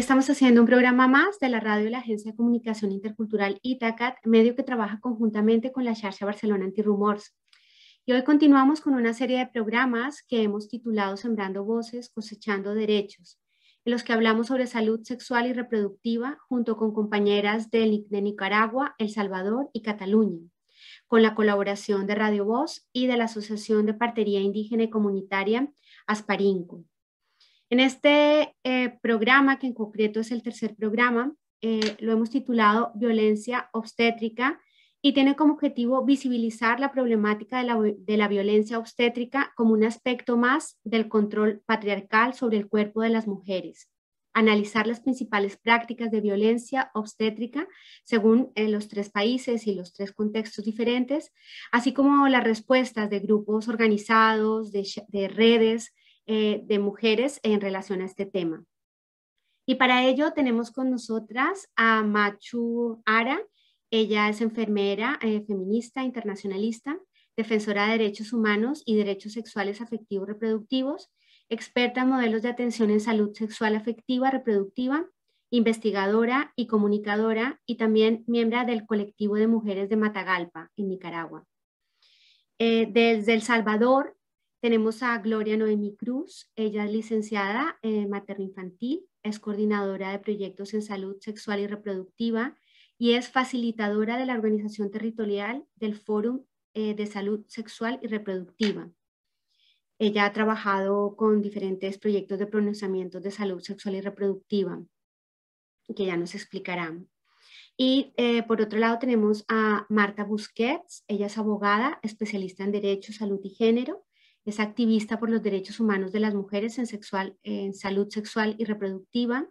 estamos haciendo un programa más de la radio de la Agencia de Comunicación Intercultural ITACAT, medio que trabaja conjuntamente con la Charcha Barcelona Antirumors. Y hoy continuamos con una serie de programas que hemos titulado Sembrando Voces, Cosechando Derechos, en los que hablamos sobre salud sexual y reproductiva junto con compañeras de, de Nicaragua, El Salvador y Cataluña, con la colaboración de Radio Voz y de la Asociación de Partería Indígena y Comunitaria Asparinco. En este eh, programa, que en concreto es el tercer programa, eh, lo hemos titulado Violencia Obstétrica y tiene como objetivo visibilizar la problemática de la, de la, violencia obstétrica como un aspecto más del control patriarcal sobre el cuerpo de las mujeres, analizar las principales prácticas de violencia obstétrica según eh, los tres países y los tres contextos diferentes, así como las respuestas de grupos organizados, de, de redes, eh, de mujeres en relación a este tema. Y para ello tenemos con nosotras a Machu Ara. Ella es enfermera, eh, feminista, internacionalista, defensora de derechos humanos y derechos sexuales afectivos reproductivos, experta en modelos de atención en salud sexual afectiva reproductiva, investigadora y comunicadora y también miembro del colectivo de mujeres de Matagalpa, en Nicaragua. Eh, desde El Salvador tenemos a Gloria Noemi Cruz, ella es licenciada en materno-infantil, es coordinadora de proyectos en salud sexual y reproductiva y es facilitadora de la organización territorial del Fórum eh, de Salud Sexual y Reproductiva. Ella ha trabajado con diferentes proyectos de pronunciamiento de salud sexual y reproductiva, que ya nos explicarán. Y eh, por otro lado tenemos a Marta Busquets, ella es abogada, especialista en Derecho, Salud y Género, es activista por los derechos humanos de las mujeres en, sexual, salud sexual y reproductiva.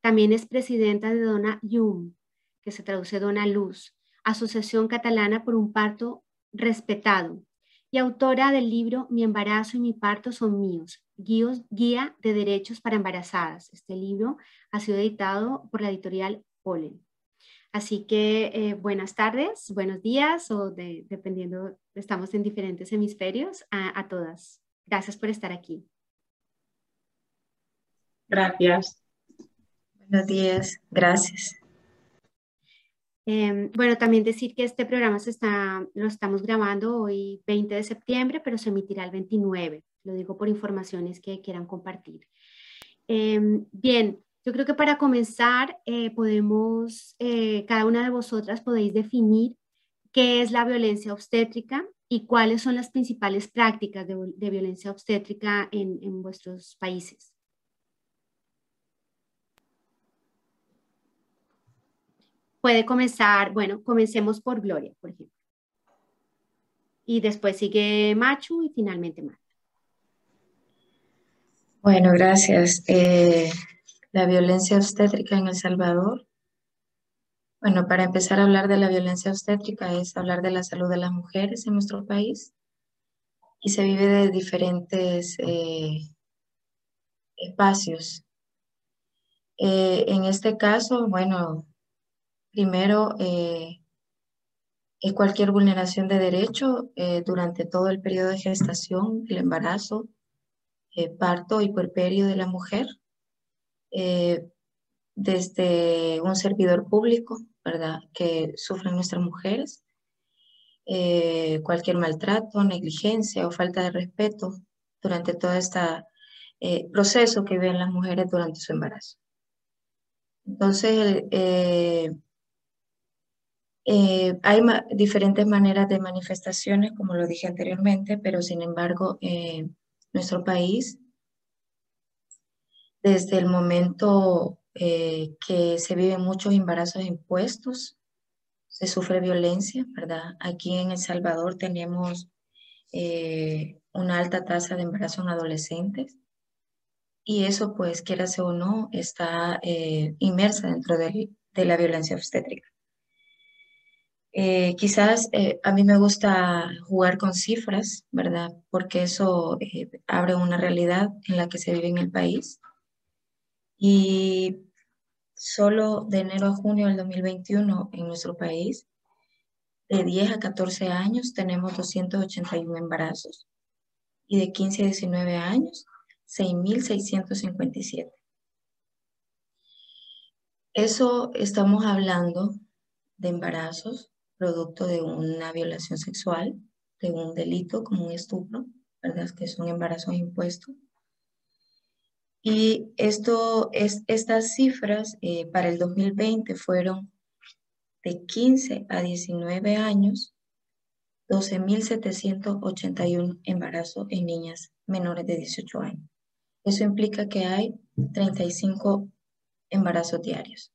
También es presidenta de Dona Yum, que se traduce Dona Luz, Asociación Catalana por un Parto Respetado, y autora del libro Mi embarazo y mi parto son míos, Guía de Derechos para Embarazadas. Este libro ha sido editado por la editorial Polen. Así que eh, buenas tardes, buenos días o dependiendo, estamos en diferentes hemisferios, a, todas. Gracias por estar aquí. Gracias. Buenos días, gracias. Em, bueno, también decir que este programa se está, lo estamos grabando hoy 20 de septiembre, pero se emitirá el 29. Lo digo por informaciones que quieran compartir. Em, bien, yo creo que para comenzar, eh, podemos, eh, cada una de vosotras podéis definir qué es la violencia obstétrica y cuáles son las principales prácticas de, violencia obstétrica en, vuestros países. Puede comenzar, bueno, comencemos por Gloria, por ejemplo. Y después sigue Machu y finalmente Marta. Bueno, gracias. Eh, la violencia obstétrica en El Salvador. Bueno, para empezar a hablar de la violencia obstétrica es hablar de la salud de las mujeres en nuestro país y se vive de diferentes eh, espacios. Eh, en este caso, bueno, primero eh, es cualquier vulneración de derecho durante todo el periodo de gestación, el embarazo, parto y puerperio de la mujer eh, desde un servidor público, ¿verdad?, que sufren nuestras mujeres, eh, cualquier maltrato, negligencia o falta de respeto durante todo este proceso que viven las mujeres durante su embarazo. Entonces, hay diferentes maneras de manifestaciones, como lo dije anteriormente, pero sin embargo, nuestro país desde el momento eh, que se viven muchos embarazos impuestos, se sufre violencia, ¿verdad? Aquí en El Salvador tenemos eh, una alta tasa de embarazo en adolescentes y eso, pues, quierase o no, está eh, inmersa dentro de, de, la violencia obstétrica. quizás a mí me gusta jugar con cifras, ¿verdad? Porque eso abre una realidad en la que se vive en el país y solo de enero a junio del 2021 en nuestro país, de 10 a 14 años tenemos 281 embarazos y de 15 a 19 años 6.657. Eso estamos hablando de embarazos producto de una violación sexual, de un delito como un estupro, ¿verdad? Que son embarazos impuestos. Y esto, es, estas cifras eh, para el 2020 fueron de 15 a 19 años, 12.781 embarazos en niñas menores de 18 años. Eso implica que hay 35 embarazos diarios.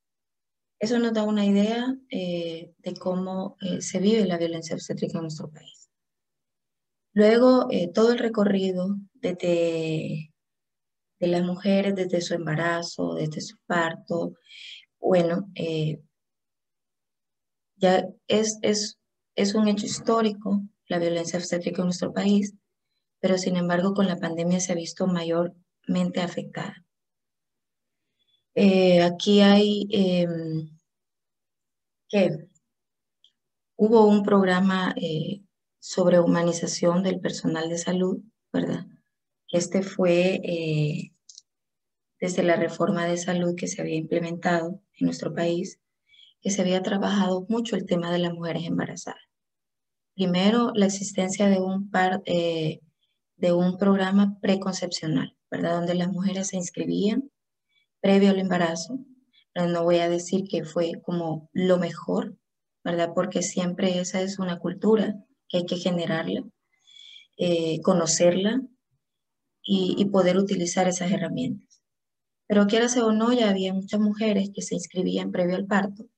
Eso nos da una idea eh, de cómo eh, se vive la violencia obstétrica en nuestro país. Luego, eh, todo el recorrido desde de las mujeres, desde su embarazo, desde su parto, bueno, ya es, es, es un hecho histórico la violencia obstétrica en nuestro país, pero sin embargo con la pandemia se ha visto mayormente afectada. Eh, aquí hay em, que hubo un programa eh, sobre humanización del personal de salud, ¿verdad? Este fue eh, desde la reforma de salud que se había implementado en nuestro país, que se había trabajado mucho el tema de las mujeres embarazadas. Primero, la existencia de un, par, de un programa preconcepcional, ¿verdad? Donde las mujeres se inscribían previo al embarazo. No voy a decir que fue como lo mejor, ¿verdad? Porque siempre esa es una cultura que hay que generarla, eh, conocerla y, poder utilizar esas herramientas. Pero quieras o no, ya había muchas mujeres que se inscribían previo al parto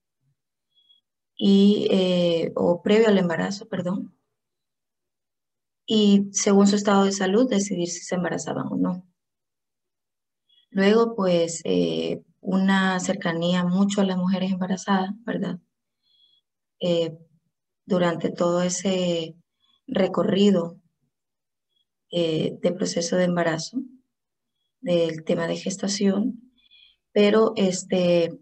y, eh, o previo al embarazo, perdón, y según su estado de salud decidir si se embarazaban o no. Luego, pues, eh, una cercanía mucho a las mujeres embarazadas, ¿verdad? Eh, durante todo ese recorrido de proceso de embarazo, del tema de gestación, pero este,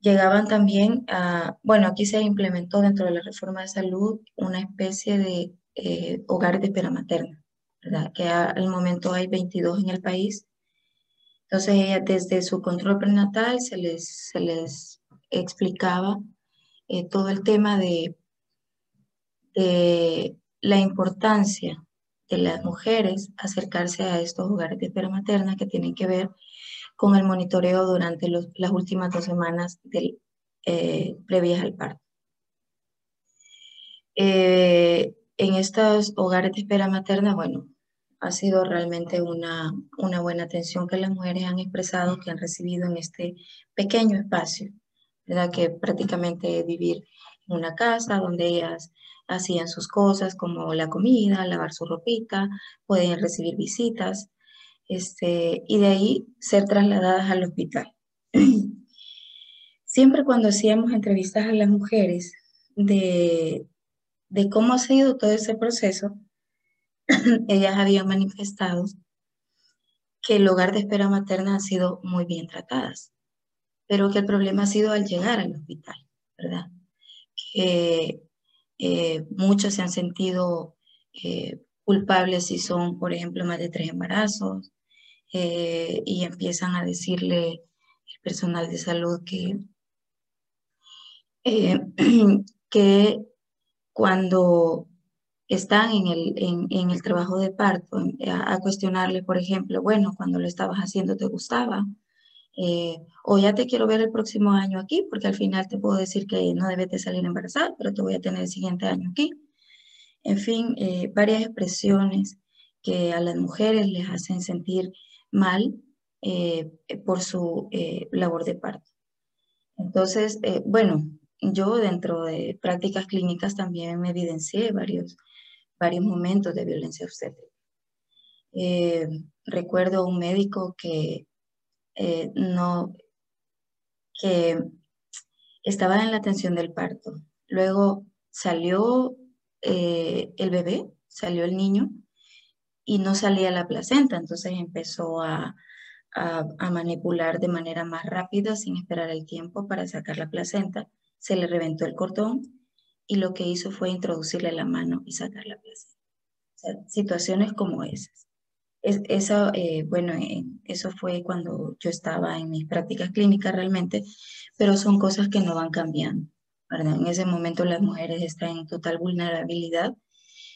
llegaban también a, bueno, aquí se implementó dentro de la reforma de salud una especie de hogar de espera materna, que al momento hay 22 en el país. Entonces, ella desde su control prenatal se les, se les explicaba eh, todo el tema de, de la importancia de las mujeres acercarse a estos hogares de espera materna que tienen que ver con el monitoreo durante las últimas dos semanas del, eh, previas al parto. Eh, en estos hogares de espera materna, bueno, ha sido realmente una, una buena atención que las mujeres han expresado, que han recibido en este pequeño espacio, ¿verdad? Que prácticamente vivir en una casa donde ellas hacían sus cosas como la comida, lavar su ropita, pueden recibir visitas, este, y de ahí ser trasladadas al hospital. Siempre cuando hacíamos entrevistas a las mujeres de, de cómo ha sido todo ese proceso, ellas habían manifestado que el hogar de espera materna ha sido muy bien tratadas, pero que el problema ha sido al llegar al hospital, ¿verdad? Que eh, muchas se han sentido eh, culpables si son, por ejemplo, más de tres embarazos eh, y empiezan a decirle el personal de salud que, que cuando están en el, en, el trabajo de parto, a, cuestionarle, por ejemplo, bueno, cuando lo estabas haciendo te gustaba, eh, o ya te quiero ver el próximo año aquí, porque al final te puedo decir que no debes de salir embarazada, pero te voy a tener el siguiente año aquí. En fin, eh, varias expresiones que a las mujeres les hacen sentir mal eh, por su labor de parto. Entonces, bueno, yo dentro de prácticas clínicas también me evidencié varios, varios momentos de violencia obstétrica. Eh, recuerdo un médico que eh, no, que estaba en la atención del parto. Luego salió eh, el bebé, salió el niño y no salía la placenta, entonces empezó a, a manipular de manera más rápida sin esperar el tiempo para sacar la placenta se le reventó el cordón y lo que hizo fue introducirle la mano y sacar la placenta. O sea, situaciones como esas. Eso, eh, bueno, eh, eso fue cuando yo estaba en mis prácticas clínicas realmente, pero son cosas que no van cambiando, ¿verdad? En ese momento las mujeres están en total vulnerabilidad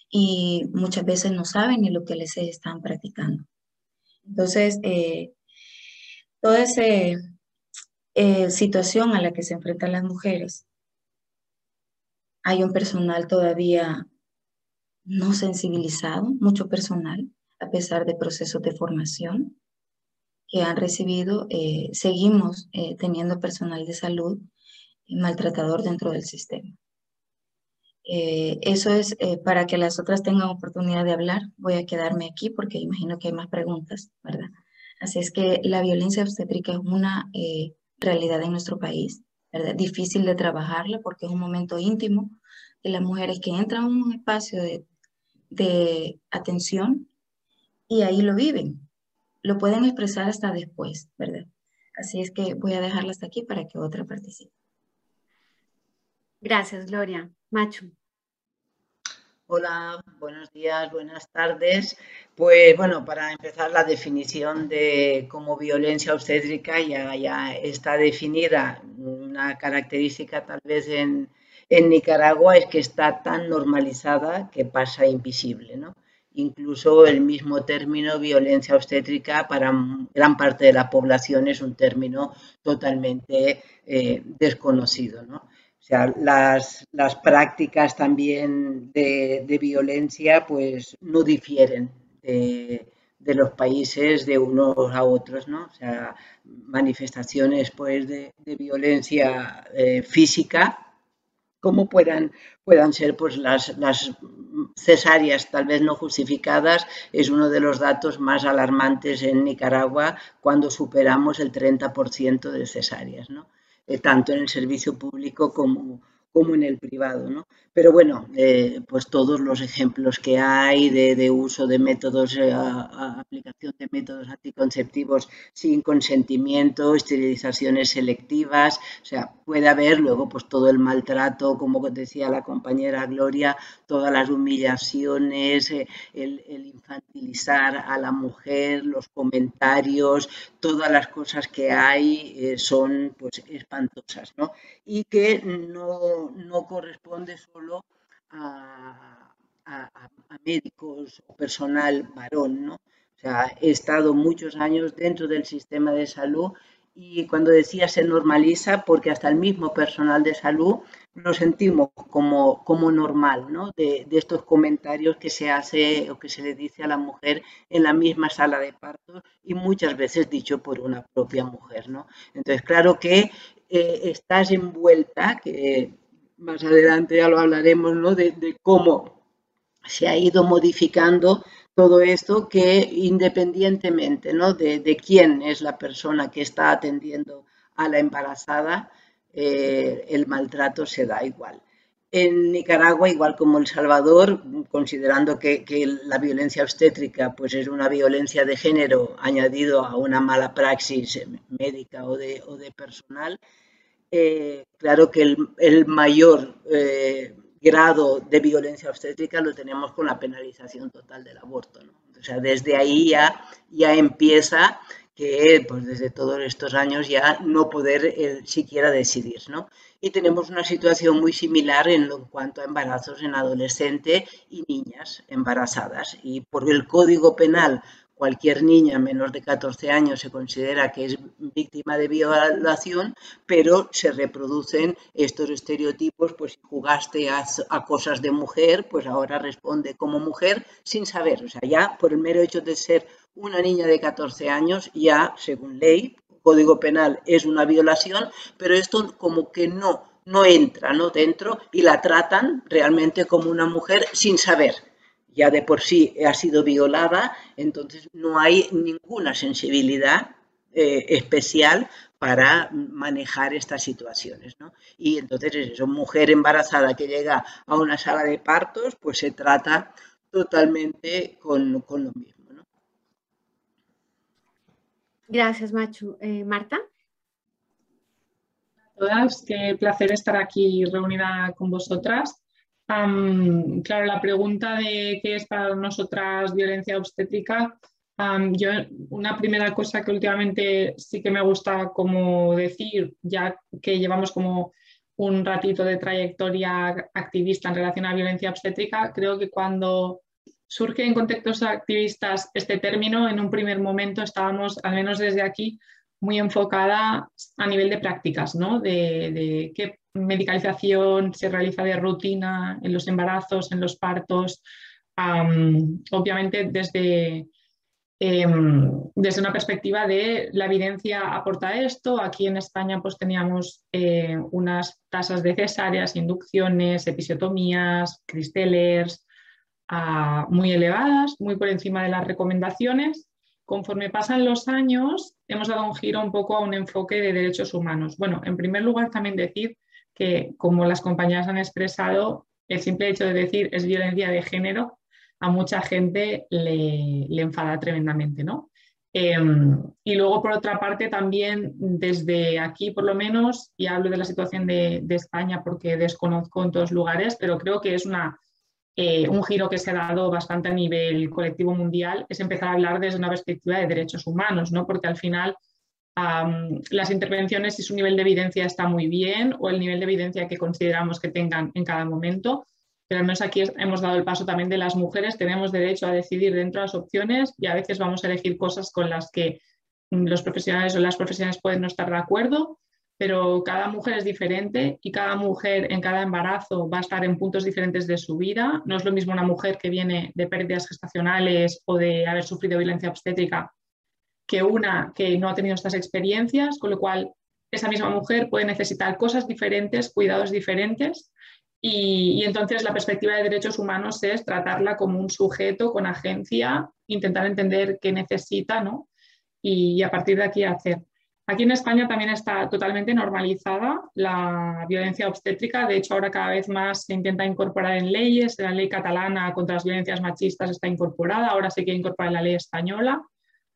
y muchas veces no saben ni lo que les están practicando. Entonces, eh, toda esa situación a la que se enfrentan las mujeres, hay un personal todavía no sensibilizado, mucho personal, a pesar de procesos de formación que han recibido, eh, seguimos eh, teniendo personal de salud maltratador dentro del sistema. Eh, eso es para que las otras tengan oportunidad de hablar. Voy a quedarme aquí porque imagino que hay más preguntas, ¿verdad? Así es que la violencia obstétrica es una realidad en nuestro país, ¿verdad? Difícil de trabajarla porque es un momento íntimo de las mujeres que entran a un espacio de, de atención y ahí lo viven. Lo pueden expresar hasta después, ¿verdad? Así es que voy a dejarla hasta aquí para que otra participe. Gracias, Gloria. Macho. Hola, buenos días, buenas tardes. Pues bueno, para empezar la definición de como violencia obstétrica ya, ya está definida. Una característica tal vez en, en Nicaragua es que está tan normalizada que pasa invisible, ¿no? Incluso el mismo término violencia obstétrica para gran parte de la población es un término totalmente eh, desconocido. ¿no? O sea, las, las prácticas también de, de, violencia pues no difieren de, de, los países de unos a otros, ¿no? O sea, manifestaciones pues de, violencia eh, física como puedan, puedan ser pues las, las cesáreas tal vez no justificadas es uno de los datos más alarmantes en Nicaragua cuando superamos el 30% de cesáreas, ¿no? Eh, tanto en el servicio público como, como en el privado. ¿no? Pero bueno, eh, pues todos los ejemplos que hay de, uso de métodos, eh, aplicación de métodos anticonceptivos sin consentimiento, esterilizaciones selectivas, o sea, puede haber luego pues todo el maltrato, como decía la compañera Gloria, todas las humillaciones, eh, el, el, infantilizar a la mujer, los comentarios, todas las cosas que hay son pues espantosas, ¿no? Y que no no, corresponde solo a, médicos o personal varón, ¿no? O sea, he estado muchos años dentro del sistema de salud y cuando decía se normaliza, porque hasta el mismo personal de salud lo sentimos como, como normal, ¿no? De, de, estos comentarios que se hace o que se le dice a la mujer en la misma sala de parto y muchas veces dicho por una propia mujer, ¿no? Entonces, claro que eh, estás envuelta, que más adelante ya lo hablaremos, ¿no? De, cómo se ha ido modificando todo esto que independientemente ¿no? de, quién es la persona que está atendiendo a la embarazada, eh, el maltrato se da igual. En Nicaragua, igual como El Salvador, considerando que, la violencia obstétrica pues es una violencia de género añadido a una mala praxis médica o de, o de personal, eh, claro que el, mayor eh, grado de violencia obstétrica lo tenemos con la penalización total del aborto. O sea, desde ahí ya, ya empieza que pues desde todos estos años ya no poder eh, siquiera decidir. ¿no? Y tenemos una situación muy similar en, en cuanto a embarazos en adolescente y niñas embarazadas. Y por el Código Penal cualquier niña menor de 14 años se considera que es víctima de violación, pero se reproducen estos estereotipos, pues si jugaste a, cosas de mujer, pues ahora responde como mujer sin saber, o sea, ya por el mero hecho de ser una niña de 14 años, ya según ley, Código Penal es una violación, pero esto como que no, no entra ¿no? dentro y la tratan realmente como una mujer sin saber ya de por sí ha sido violada, entonces no hay ninguna sensibilidad eh, especial para manejar estas situaciones. ¿no? Y entonces es eso, mujer embarazada que llega a una sala de partos, pues se trata totalmente con, con lo mismo. Gracias, Machu. Eh, Marta. Todas, qué placer estar aquí reunida con vosotras claro, la pregunta de qué es para nosotras violencia obstétrica yo, una primera cosa que últimamente sí que me gusta como decir, ya que llevamos como un ratito de trayectoria activista en relación a violencia obstétrica, creo que cuando surge en contextos activistas este término, en un primer momento estábamos, al menos desde aquí, muy enfocada a nivel de prácticas, ¿no? de, qué medicalización se realiza de rutina en los embarazos, en los partos, obviamente desde Em, desde una perspectiva de la evidencia aporta esto. Aquí en España pues teníamos eh, unas tasas de cesáreas, inducciones, episiotomías, cristelers ah, muy elevadas, muy por encima de las recomendaciones. Conforme pasan los años, hemos dado un giro un poco a un enfoque de derechos humanos. Bueno, en primer lugar también decir que, como las compañías han expresado, el simple hecho de decir es violencia de género a mucha gente le, enfada tremendamente, ¿no? Em, y luego, por otra parte, también desde aquí, por lo menos, y hablo de la situación de, España porque desconozco en todos lugares, pero creo que es una, eh, un giro que se ha dado bastante a nivel colectivo mundial, es empezar a hablar desde una perspectiva de derechos humanos, ¿no? Porque al final las intervenciones y su nivel de evidencia está muy bien o el nivel de evidencia que consideramos que tengan en cada momento, pero al menos aquí hemos dado el paso también de las mujeres, tenemos derecho a decidir dentro de las opciones y a veces vamos a elegir cosas con las que los profesionales o las profesionales pueden no estar de acuerdo, pero cada mujer es diferente y cada mujer en cada embarazo va a estar en puntos diferentes de su vida. No es lo mismo una mujer que viene de pérdidas gestacionales o de haber sufrido violencia obstétrica que una que no ha tenido estas experiencias, con lo cual esa misma mujer puede necesitar cosas diferentes, cuidados diferentes y, entonces la perspectiva de derechos humanos es tratarla como un sujeto con agencia, intentar entender qué necesita ¿no? y, a partir de aquí hacer. Aquí en España también está totalmente normalizada la violencia obstétrica. De hecho, ahora cada vez más se intenta incorporar en leyes. La ley catalana contra las violencias machistas está incorporada. Ahora se quiere incorporar en la ley española.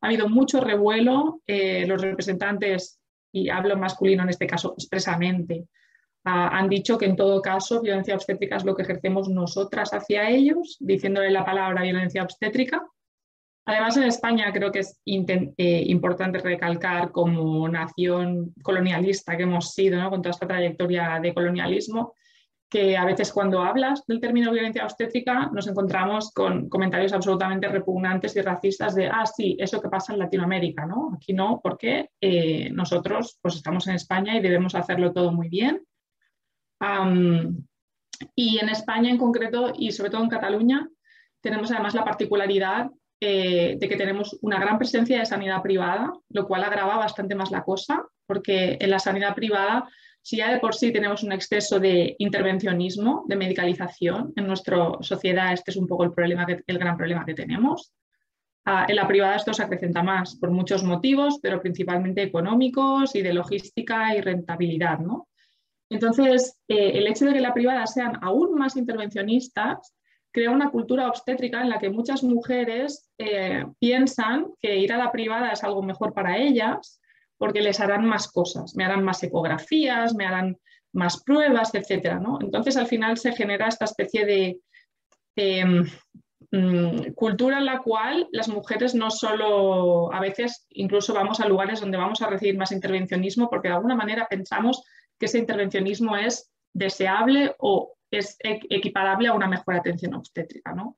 Ha habido mucho revuelo. Eh, los representantes, y hablo masculino en este caso expresamente, han dicho que en todo caso violencia obstétrica es lo que ejercemos nosotras hacia ellos, diciéndole la palabra violencia obstétrica. Además, en España creo que es eh, importante recalcar como nación colonialista que hemos sido, con toda esta trayectoria de colonialismo, que a veces cuando hablas del término violencia obstétrica nos encontramos con comentarios absolutamente repugnantes y racistas de, ah, sí, eso que pasa en Latinoamérica, ¿no? Aquí no, porque eh, nosotros pues estamos en España y debemos hacerlo todo muy bien y en España en concreto y sobre todo en Cataluña tenemos además la particularidad eh, de que tenemos una gran presencia de sanidad privada, lo cual agrava bastante más la cosa, porque en la sanidad privada, si ya de por sí tenemos un exceso de intervencionismo, de medicalización, en nuestra sociedad este es un poco el, problema el gran problema que tenemos. Ah, en la privada esto se acrecenta más por muchos motivos, pero principalmente económicos y de logística y rentabilidad. ¿no? Entonces, eh, el hecho de que la privada sean aún más intervencionistas crea una cultura obstétrica en la que muchas mujeres eh, piensan que ir a la privada es algo mejor para ellas porque les harán más cosas, me harán más ecografías, me harán más pruebas, etc. Entonces, al final se genera esta especie de em, mm, cultura en la cual las mujeres no solo, a veces incluso vamos a lugares donde vamos a recibir más intervencionismo porque de alguna manera pensamos que ese intervencionismo es deseable o es equiparable a una mejor atención obstétrica. ¿no?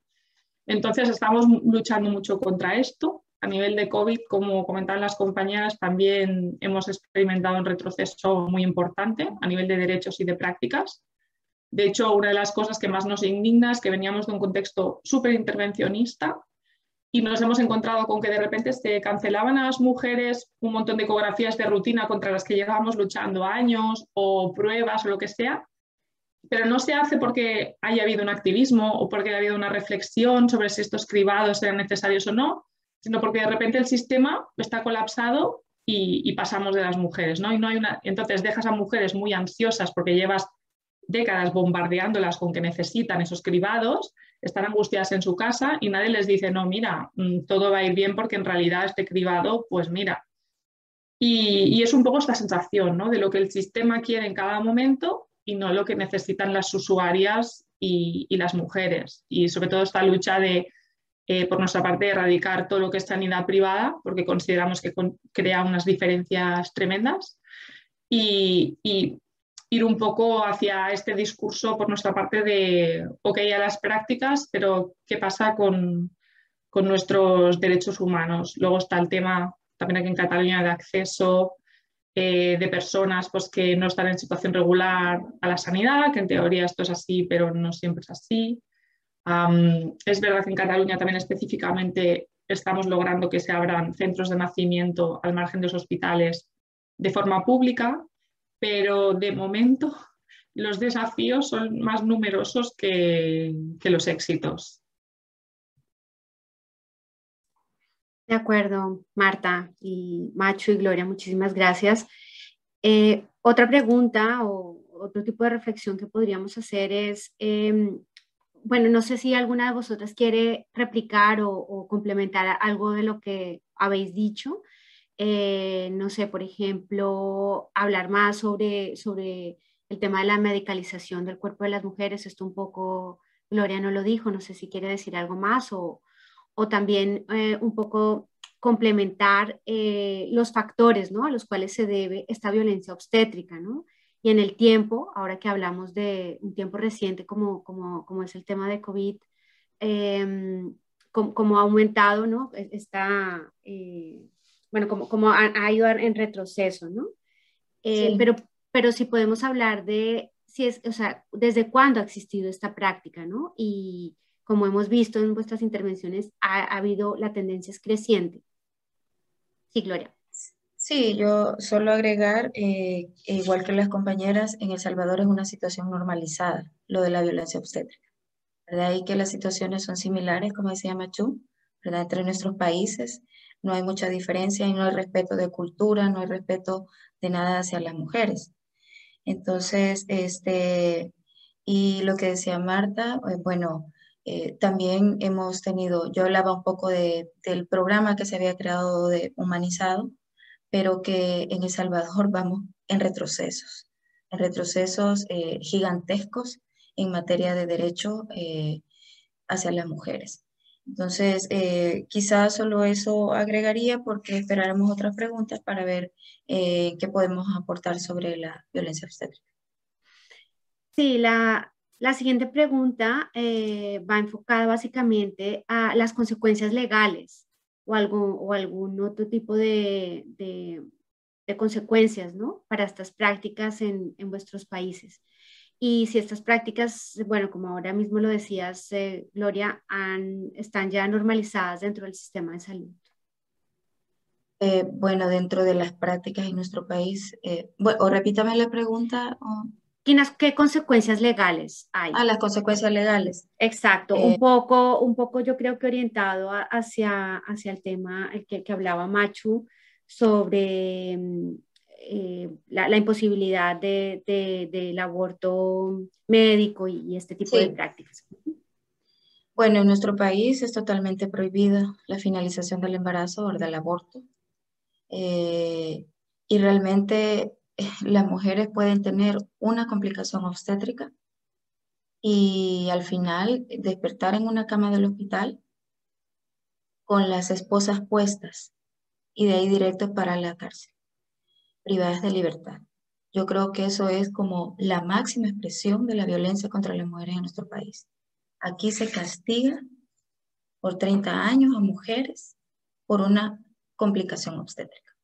Entonces, estamos luchando mucho contra esto. A nivel de COVID, como comentaban las compañeras, también hemos experimentado un retroceso muy importante a nivel de derechos y de prácticas. De hecho, una de las cosas que más nos indigna es que veníamos de un contexto súper intervencionista y nos hemos encontrado con que de repente se cancelaban a las mujeres un montón de ecografías de rutina contra las que llevábamos luchando años o pruebas o lo que sea, pero no se hace porque haya habido un activismo o porque haya habido una reflexión sobre si estos cribados eran necesarios o no, sino porque de repente el sistema está colapsado y, pasamos de las mujeres, ¿no? Y no hay una, entonces dejas a mujeres muy ansiosas porque llevas décadas bombardeándolas con que necesitan esos cribados están angustiadas en su casa y nadie les dice, no, mira, mm, todo va a ir bien porque en realidad este cribado, pues mira. Y, es un poco esta sensación ¿no? de lo que el sistema quiere en cada momento y no lo que necesitan las usuarias y, las mujeres. Y sobre todo esta lucha de eh, por nuestra parte, erradicar todo lo que es sanidad privada, porque consideramos que crea unas diferencias tremendas, y, ir un poco hacia este discurso por nuestra parte de, ok, a las prácticas, pero ¿qué pasa con, con nuestros derechos humanos? Luego está el tema también aquí en Cataluña de acceso de personas pues, que no están en situación regular a la sanidad, que en teoría esto es así, pero no siempre es así es verdad que en Cataluña también específicamente estamos logrando que se abran centros de nacimiento al margen de los hospitales de forma pública, pero de momento los desafíos son más numerosos que, los éxitos. De acuerdo, Marta y Macho y Gloria, muchísimas gracias. Eh, otra pregunta o otro tipo de reflexión que podríamos hacer es, em, bueno, no sé si alguna de vosotras quiere replicar o, complementar algo de lo que habéis dicho. Eh, no sé, por ejemplo, hablar más sobre, sobre el tema de la medicalización del cuerpo de las mujeres. Esto un poco, Gloria no lo dijo, no sé si quiere decir algo más o, o también eh, un poco complementar eh, los factores ¿no? a los cuales se debe esta violencia obstétrica, ¿no? Y en el tiempo, ahora que hablamos de un tiempo reciente como, como, como es el tema de COVID, eh, como, ha aumentado, ¿no? E-, está, eh, bueno, como, como ha, ido en retroceso, ¿no? Eh, pero, pero si podemos hablar de, si es, o sea, desde cuándo ha existido esta práctica, ¿no? Y como hemos visto en vuestras intervenciones, ha, ha habido, la tendencia es creciente. Sí, Gloria. Sí, yo solo agregar, eh, igual que las compañeras, en El Salvador es una situación normalizada, lo de la violencia obstétrica. De ahí que las situaciones son similares, como decía Machu, ¿verdad? entre nuestros países. No hay mucha diferencia y no hay respeto de cultura, no hay respeto de nada hacia las mujeres. Entonces, este, y lo que decía Marta, eh, bueno, eh, también hemos tenido, yo hablaba un poco de, del programa que se había creado de Humanizado, pero que en El Salvador vamos en retrocesos, en retrocesos eh, gigantescos en materia de derecho eh, hacia las mujeres. Entonces, quizás solo eso agregaría porque esperaremos otras preguntas para ver qué podemos aportar sobre la violencia obstétrica. Sí, la, la siguiente pregunta va enfocada básicamente a las consecuencias legales o, algo, o algún otro tipo de, de, consecuencias ¿no? para estas prácticas en, en, vuestros países. Y si estas prácticas, bueno, como ahora mismo lo decías, eh, Gloria, han, están ya normalizadas dentro del sistema de salud. Eh, bueno, dentro de las prácticas en nuestro país, eh, bueno, o repítame la pregunta. O... ¿Qué consecuencias legales hay? Ah, las consecuencias legales. Exacto, un, eh, poco, un poco yo creo que orientado hacia, hacia el tema que, que hablaba Machu sobre mm, eh, la, imposibilidad de, del aborto médico y, este tipo de prácticas. Bueno, en nuestro país es totalmente prohibida la finalización del embarazo o del aborto. Eh, y realmente las mujeres pueden tener una complicación obstétrica y al final despertar en una cama del hospital con las esposas puestas y de ahí directo para la cárcel, privadas de libertad. Yo creo que eso es como la máxima expresión de la violencia contra las mujeres en nuestro país. Aquí se castiga por 30 años a mujeres por una complicación obstétrica.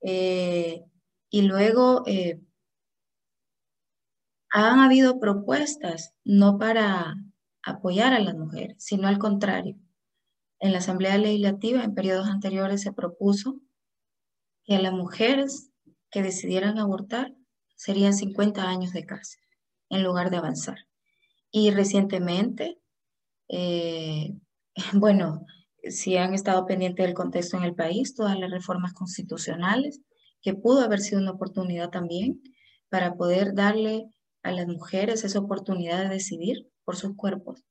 Eh, y luego eh, han habido propuestas no para apoyar a las mujeres, sino al contrario. En la Asamblea Legislativa en periodos anteriores se propuso que a las mujeres que decidieran abortar serían 50 años de cárcel en lugar de avanzar. Y recientemente, eh, bueno, si han estado pendientes del contexto en el país, todas las reformas constitucionales que pudo haber sido una oportunidad también para poder darle a las mujeres esa oportunidad de decidir por sus cuerpos.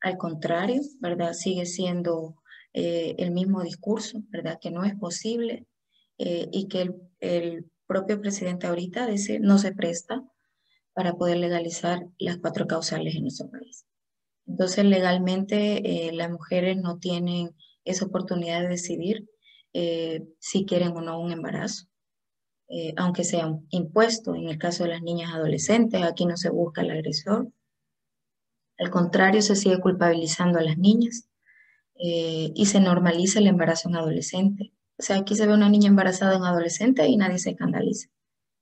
Al contrario, ¿verdad? Sigue siendo eh, el mismo discurso, ¿verdad? Que no es posible eh, y que el, el, propio presidente ahorita dice no se presta para poder legalizar las cuatro causales en nuestro país. Entonces, legalmente, eh, las mujeres no tienen esa oportunidad de decidir eh, si quieren o no un embarazo, eh, aunque sea impuesto. En el caso de las niñas adolescentes, aquí no se busca el agresor. Al contrario, se sigue culpabilizando a las niñas y se normaliza el embarazo en adolescente. O sea, aquí se ve una niña embarazada en adolescente y nadie se escandaliza.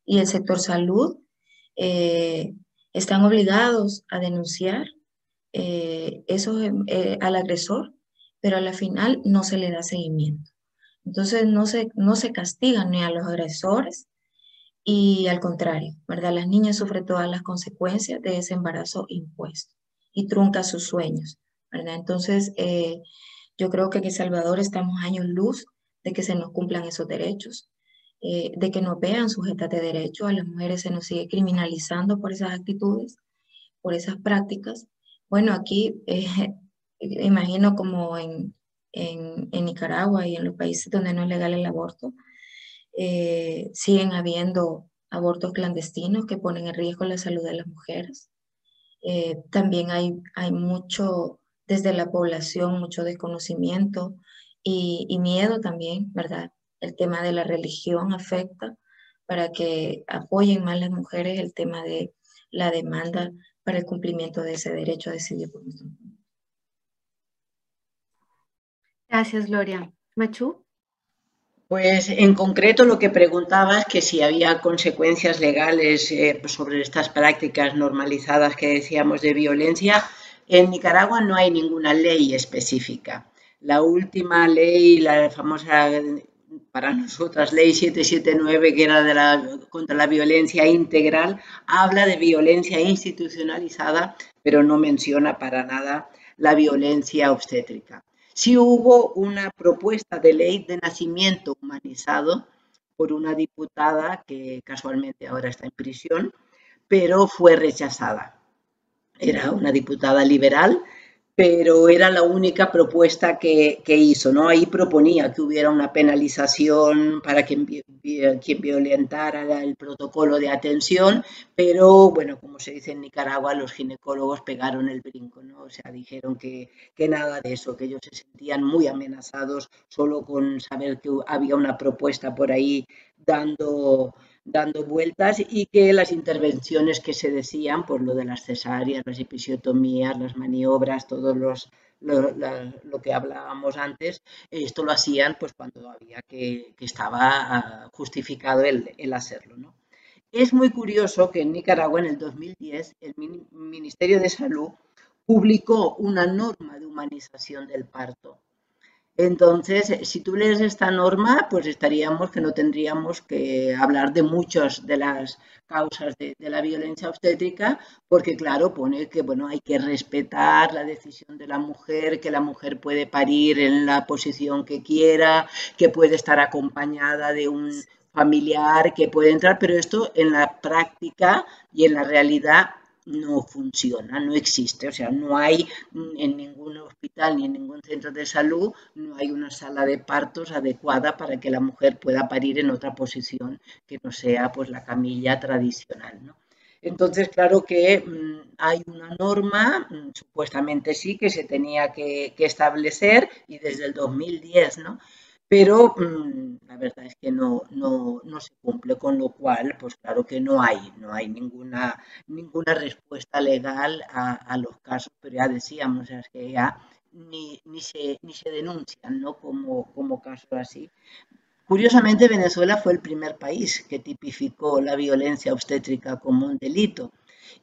Y el sector salud están obligados a denunciar eh, eso eh, al agresor, pero a la final no se le da seguimiento. Entonces no se, no se castigan ni a los agresores y al contrario, ¿verdad? Las niñas sufren todas las consecuencias de ese embarazo impuesto y trunca sus sueños, ¿verdad? Entonces eh, yo creo que en Salvador estamos años luz de que se nos cumplan esos derechos. de que nos vean sujetas de derecho, a las mujeres se nos sigue criminalizando por esas actitudes, por esas prácticas, bueno, aquí eh, imagino como en, Nicaragua y en los países donde no es legal el aborto, eh, siguen habiendo abortos clandestinos que ponen en riesgo la salud de las mujeres. Eh, también hay, hay mucho, desde la población, mucho desconocimiento y, y miedo también, ¿verdad? El tema de la religión afecta para que apoyen más las mujeres el tema de la demanda para el cumplimiento de ese derecho a decidir por nuestro Gracias, Gloria. Machu. Pues en concreto lo que preguntaba es que si había consecuencias legales eh, sobre estas prácticas normalizadas que decíamos de violencia. En Nicaragua no hay ninguna ley específica. La última ley, la famosa para nosotras, ley 779, que era de la, contra la violencia integral, habla de violencia institucionalizada, pero no menciona para nada la violencia obstétrica. Sí hubo una propuesta de ley de nacimiento humanizado por una diputada que casualmente ahora está en prisión, pero fue rechazada. Era una diputada liberal pero era la única propuesta que, hizo, ¿no? Ahí proponía que hubiera una penalización para quien, quien violentara el protocolo de atención, pero bueno, como se dice en Nicaragua, los ginecólogos pegaron el brinco, ¿no? O sea, dijeron que, que nada de eso, que ellos se sentían muy amenazados solo con saber que había una propuesta por ahí dando dando vueltas y que las intervenciones que se decían, por lo de las cesáreas, las episiotomías, las maniobras, todo los, lo, que hablábamos antes, esto lo hacían pues cuando había que, que estaba ah, justificado el, el hacerlo. ¿no? Es muy curioso que en Nicaragua en el 2010 el Ministerio de Salud publicó una norma de humanización del parto entonces, si tú lees esta norma, pues estaríamos que no tendríamos que hablar de muchas de las causas de, la violencia obstétrica, porque claro, pone que bueno, hay que respetar la decisión de la mujer, que la mujer puede parir en la posición que quiera, que puede estar acompañada de un familiar, que puede entrar, pero esto en la práctica y en la realidad no funciona, no existe. O sea, no hay en ningún hospital ni en ningún centro de salud, no hay una sala de partos adecuada para que la mujer pueda parir en otra posición que no sea pues la camilla tradicional. Entonces, claro que mm, hay una norma, mm, supuestamente sí, que se tenía que, que establecer y desde el 2010, ¿no? Pero mm, la verdad es que no, no, no, se cumple, con lo cual, pues claro que no hay, no hay ninguna, ninguna respuesta legal a, los casos, pero ya decíamos, es que ya ni, ni, se, ni se denuncian ¿no? como, como casos así. Curiosamente, Venezuela fue el primer país que tipificó la violencia obstétrica como un delito.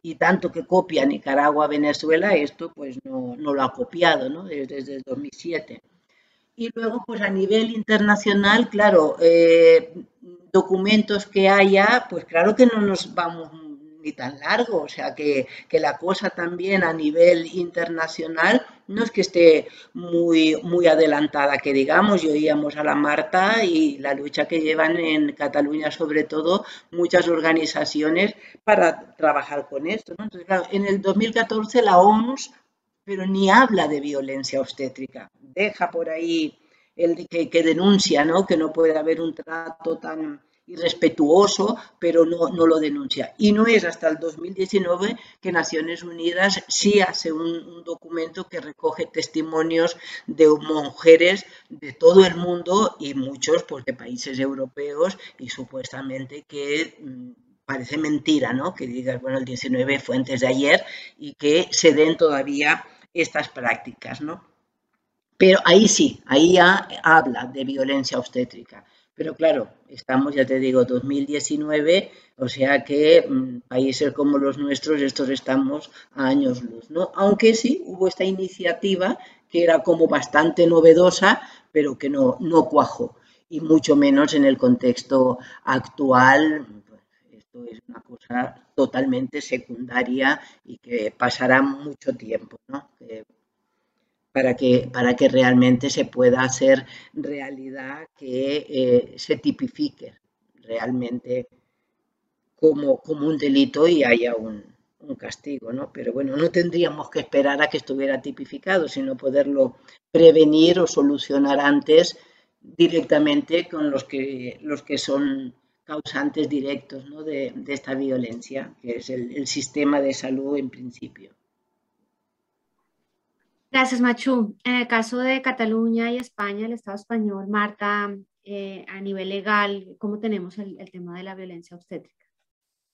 Y tanto que copia Nicaragua a Venezuela, esto pues no, no lo ha copiado ¿no? desde, desde el 2007. Y luego, pues a nivel internacional, claro, eh, documentos que haya, pues claro que no nos vamos ni tan largo, o sea que, la cosa también a nivel internacional no es que esté muy, muy adelantada, que digamos, y oíamos a la Marta y la lucha que llevan en Cataluña sobre todo muchas organizaciones para trabajar con esto. Entonces, claro, en el 2014 la OMS pero ni habla de violencia obstétrica. Deja por ahí el que, denuncia ¿no? que no puede haber un trato tan irrespetuoso, pero no, no lo denuncia. Y no es hasta el 2019 que Naciones Unidas sí hace un, documento que recoge testimonios de mujeres de todo el mundo y muchos pues, de países europeos y supuestamente que mm, parece mentira, ¿no? Que digas, bueno, el 19 fue antes de ayer y que se den todavía estas prácticas, ¿no? Pero ahí sí, ahí ya habla de violencia obstétrica. Pero claro, estamos, ya te digo, 2019, o sea que mm, países como los nuestros, estos estamos a años luz, ¿no? Aunque sí hubo esta iniciativa que era como bastante novedosa, pero que no, no cuajó, y mucho menos en el contexto actual. Es una cosa totalmente secundaria y que pasará mucho tiempo, ¿no? para que, para que realmente se pueda hacer realidad que eh, se tipifique realmente como, como, un delito y haya un, un, castigo, ¿no? Pero bueno, no tendríamos que esperar a que estuviera tipificado, sino poderlo prevenir o solucionar antes directamente con los que, los que son causantes directos ¿no? de, esta violencia, que es el, el sistema de salud en principio. Gracias, Machu. En el caso de Cataluña y España, el Estado español, Marta, eh, a nivel legal, ¿cómo tenemos el, tema de la violencia obstétrica?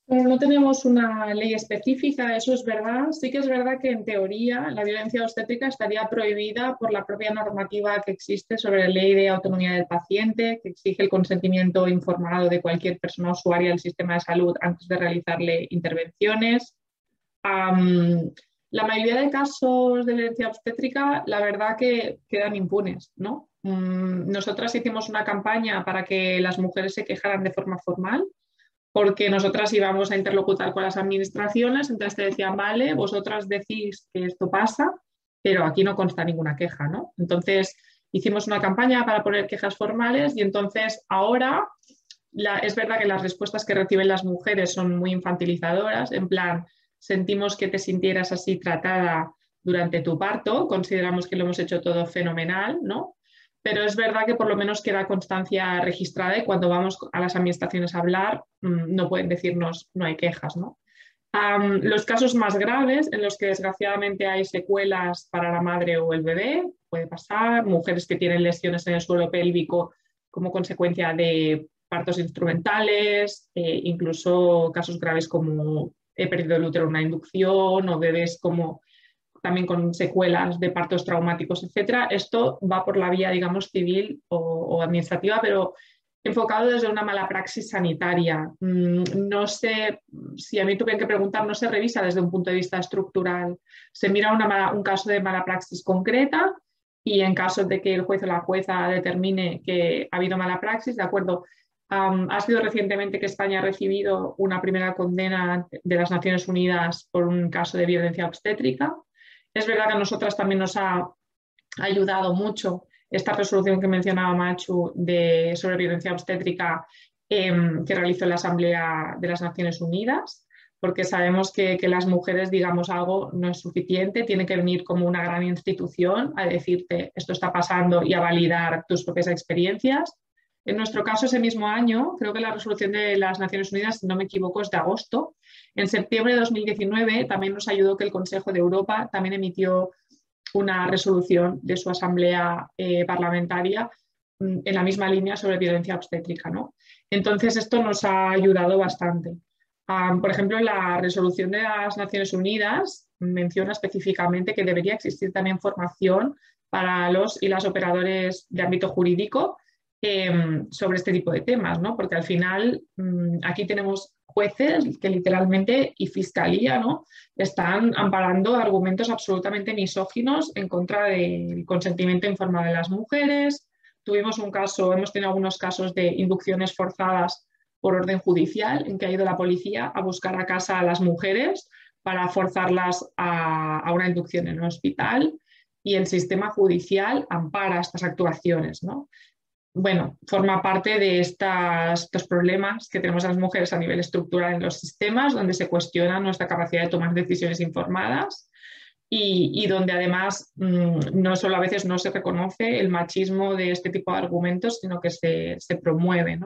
No tenemos una ley específica, eso es verdad. Sí que es verdad que en teoría la violencia obstétrica estaría prohibida por la propia normativa que existe sobre la ley de autonomía del paciente, que exige el consentimiento informado de cualquier persona usuaria del sistema de salud antes de realizarle intervenciones. La mayoría de casos de violencia obstétrica, la verdad que quedan impunes, ¿no? Mm, nosotras hicimos una campaña para que las mujeres se quejaran de forma formal, porque nosotras íbamos a interlocutar con las administraciones, entonces te decían, vale, vosotras decís que esto pasa, pero aquí no consta ninguna queja, ¿no? Entonces hicimos una campaña para poner quejas formales y entonces ahora es verdad que las respuestas que reciben las mujeres son muy infantilizadoras, en plan, sentimos que te sintieras así tratada durante tu parto, consideramos que lo hemos hecho todo fenomenal, ¿no? Pero es verdad que por lo menos queda constancia registrada y cuando vamos a las administraciones a hablar mm, no pueden decirnos no hay quejas, los casos más graves en los que desgraciadamente hay secuelas para la madre o el bebé, puede pasar, mujeres que tienen lesiones en el suelo pélvico como consecuencia de partos instrumentales, eh, incluso casos graves como he perdido el útero en una inducción o bebés como también con secuelas de partos traumáticos, etcétera. Esto va por la vía, digamos, civil o, administrativa, pero enfocado desde una mala praxis sanitaria. Mm, no sé, si a mí tuvieran que preguntar, no se revisa desde un punto de vista estructural. Se mira un caso de mala praxis concreta y en caso de que el juez o la jueza determine que ha habido mala praxis, de acuerdo, ha sido recientemente que España ha recibido una primera condena de las Naciones Unidas por un caso de violencia obstétrica. Es verdad que a nosotras también nos ha ayudado mucho esta resolución que mencionaba Machu de, sobre violencia obstétrica em, que realizó la Asamblea de las Naciones Unidas, porque sabemos que, que las mujeres, digamos, algo no es suficiente, tiene que venir como una gran institución a decirte esto está pasando y a validar tus propias experiencias en nuestro caso, ese mismo año, creo que la resolución de las Naciones Unidas, si no me equivoco, es de agosto. En septiembre de 2019 también nos ayudó que el Consejo de Europa también emitió una resolución de su asamblea eh, parlamentaria mm, en la misma línea sobre violencia obstétrica. ¿no? Entonces, esto nos ha ayudado bastante. por ejemplo, la resolución de las Naciones Unidas menciona específicamente que debería existir también formación para los y las operadores de ámbito jurídico Em, sobre este tipo de temas, ¿no? Porque al final mm, aquí tenemos jueces que literalmente y fiscalía ¿no? están amparando argumentos absolutamente misóginos en contra del consentimiento informado de las mujeres. Tuvimos un caso, hemos tenido algunos casos de inducciones forzadas por orden judicial en que ha ido la policía a buscar a casa a las mujeres para forzarlas a, una inducción en un hospital y el sistema judicial ampara estas actuaciones. ¿no? Bueno, forma parte de estos problemas que tenemos las mujeres a nivel estructural en los sistemas, donde se cuestiona nuestra capacidad de tomar decisiones informadas y, donde además mm, no solo a veces no se reconoce el machismo de este tipo de argumentos, sino que se, promueve.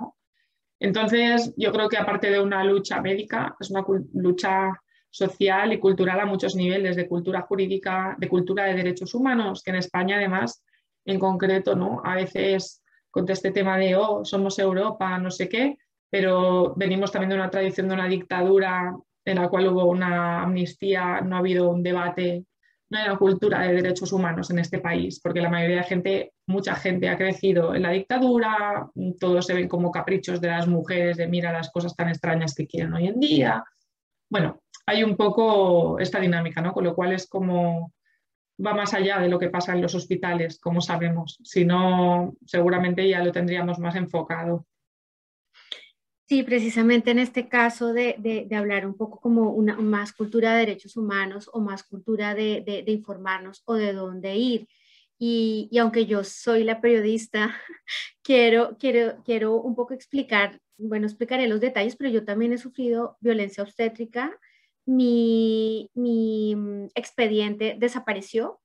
Entonces, yo creo que aparte de una lucha médica, es una lucha social y cultural a muchos niveles, de cultura jurídica, de cultura de derechos humanos, que en España además, en concreto, ¿no? A veces con este tema de, oh, somos Europa, no sé qué, pero venimos también de una tradición de una dictadura en la cual hubo una amnistía, no ha habido un debate, no hay una cultura de derechos humanos en este país, porque la mayoría de gente, mucha gente ha crecido en la dictadura, todos se ven como caprichos de las mujeres, de mira las cosas tan extrañas que quieren hoy en día. Bueno, hay un poco esta dinámica, ¿no? Con lo cual es como va más allá de lo que pasa en los hospitales, como sabemos. Si no, seguramente ya lo tendríamos más enfocado. Sí, precisamente en este caso de, hablar un poco como una más cultura de derechos humanos o más cultura de, informarnos o de dónde ir. Y, aunque yo soy la periodista, quiero, quiero, quiero un poco explicar, bueno, explicaré los detalles, pero yo también he sufrido violencia obstétrica. Mi, mi mm, expediente desapareció.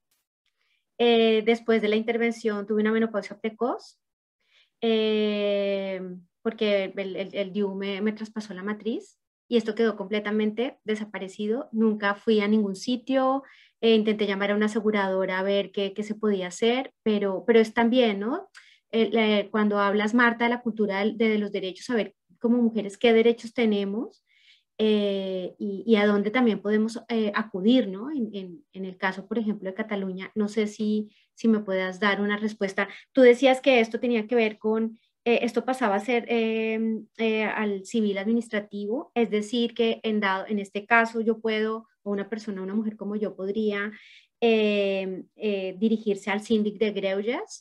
Eh, después de la intervención tuve una menopausia precoz. Eh, porque el, el, DIU me, me, traspasó la matriz y esto quedó completamente desaparecido. Nunca fui a ningún sitio, eh, intenté llamar a una aseguradora a ver qué, qué, se podía hacer, pero, pero es también, ¿no? cuando hablas, Marta, de la cultura de, los derechos, saber como mujeres qué derechos tenemos eh, y, a dónde también podemos eh, acudir, ¿no? En, el caso, por ejemplo, de Cataluña, no sé si, si me puedas dar una respuesta. Tú decías que esto tenía que ver con eh, esto pasaba a ser em, al civil administrativo, es decir, que en, dado, en este caso yo puedo, o una persona, una mujer como yo podría em, eh, dirigirse al síndic de Greujas,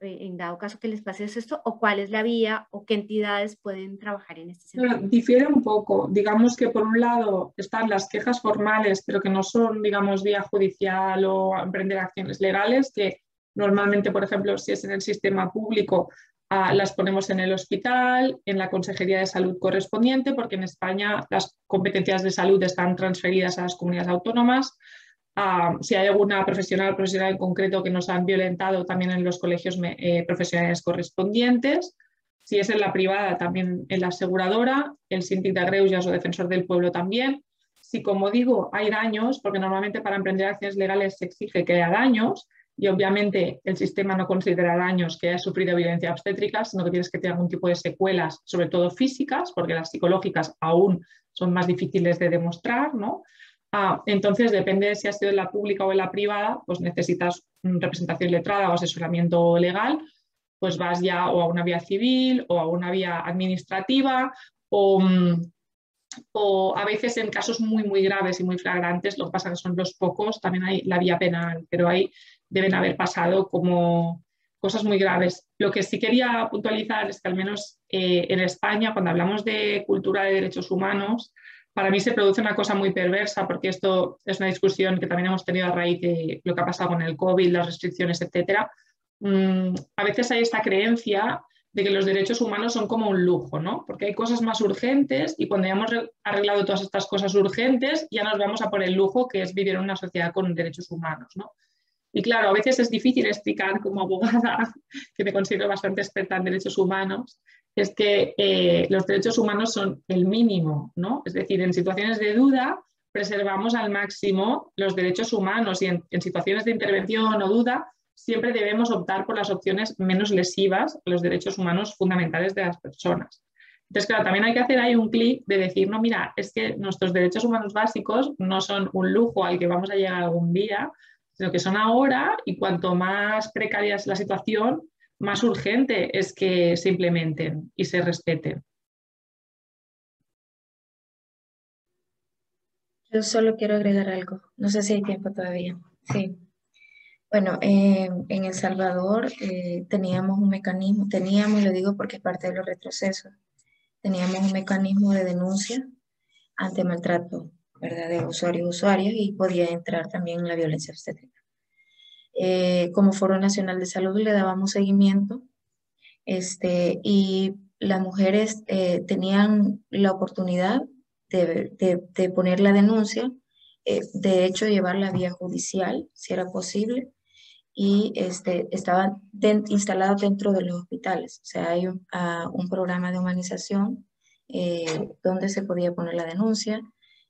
en dado caso que les pase esto, o cuál es la vía o qué entidades pueden trabajar en este sentido. Difiere un poco, digamos que por un lado están las quejas formales, pero que no son, digamos, vía judicial o emprender acciones legales, que normalmente, por ejemplo, si es en el sistema público, las ponemos en el hospital, en la Consejería de Salud correspondiente, porque en España las competencias de salud están transferidas a las comunidades autónomas. Si hay alguna profesional profesional en concreto que nos han violentado, también en los colegios eh, profesionales correspondientes. Si es en la privada, también en la aseguradora, el síndic de Agreullas o defensor del pueblo también. Si, como digo, hay daños, porque normalmente para emprender acciones legales se exige que haya daños, y obviamente el sistema no considera daños que haya sufrido violencia obstétrica, sino que tienes que tener algún tipo de secuelas, sobre todo físicas, porque las psicológicas aún son más difíciles de demostrar, ¿no? Ah, entonces, depende de si ha sido en la pública o en la privada, pues necesitas representación letrada o asesoramiento legal, pues vas ya o a una vía civil o a una vía administrativa o, mm, a veces en casos muy, muy graves y muy flagrantes, lo que pasa que son los pocos, también hay la vía penal, pero ahí deben haber pasado como cosas muy graves. Lo que sí quería puntualizar es que al menos eh, en España, cuando hablamos de cultura de derechos humanos, para mí se produce una cosa muy perversa, porque esto es una discusión que también hemos tenido a raíz de lo que ha pasado con el COVID, las restricciones, etcétera. Mm, a veces hay esta creencia de que los derechos humanos son como un lujo, ¿no? Porque hay cosas más urgentes y cuando ya hemos arreglado todas estas cosas urgentes, ya nos vamos a por el lujo que es vivir en una sociedad con derechos humanos, ¿no? Y claro, a veces es difícil explicar como abogada, que me considero bastante experta en derechos humanos, es que eh, los derechos humanos son el mínimo, ¿no? Es decir, en situaciones de duda preservamos al máximo los derechos humanos y en, situaciones de intervención o duda siempre debemos optar por las opciones menos lesivas a los derechos humanos fundamentales de las personas. Entonces, claro, también hay que hacer ahí un clic de decir, no, mira, es que nuestros derechos humanos básicos no son un lujo al que vamos a llegar algún día, sino que son ahora y cuanto más precaria es la situación, más urgente es que se implementen y se respeten. Yo solo quiero agregar algo. No sé si hay tiempo todavía. Sí. Bueno, en El Salvador eh, teníamos un mecanismo, teníamos, lo digo porque es parte de los retrocesos, teníamos un mecanismo de denuncia ante maltrato ¿verdad? de usuarios y usuarias y podía entrar también la violencia obstétrica. Eh, como Foro Nacional de Salud le dábamos seguimiento este, y las mujeres eh, tenían la oportunidad de, de, poner la denuncia, eh, de hecho llevar la vía judicial, si era posible, y este, estaban instalados dentro de los hospitales. O sea, hay un, programa de humanización donde se podía poner la denuncia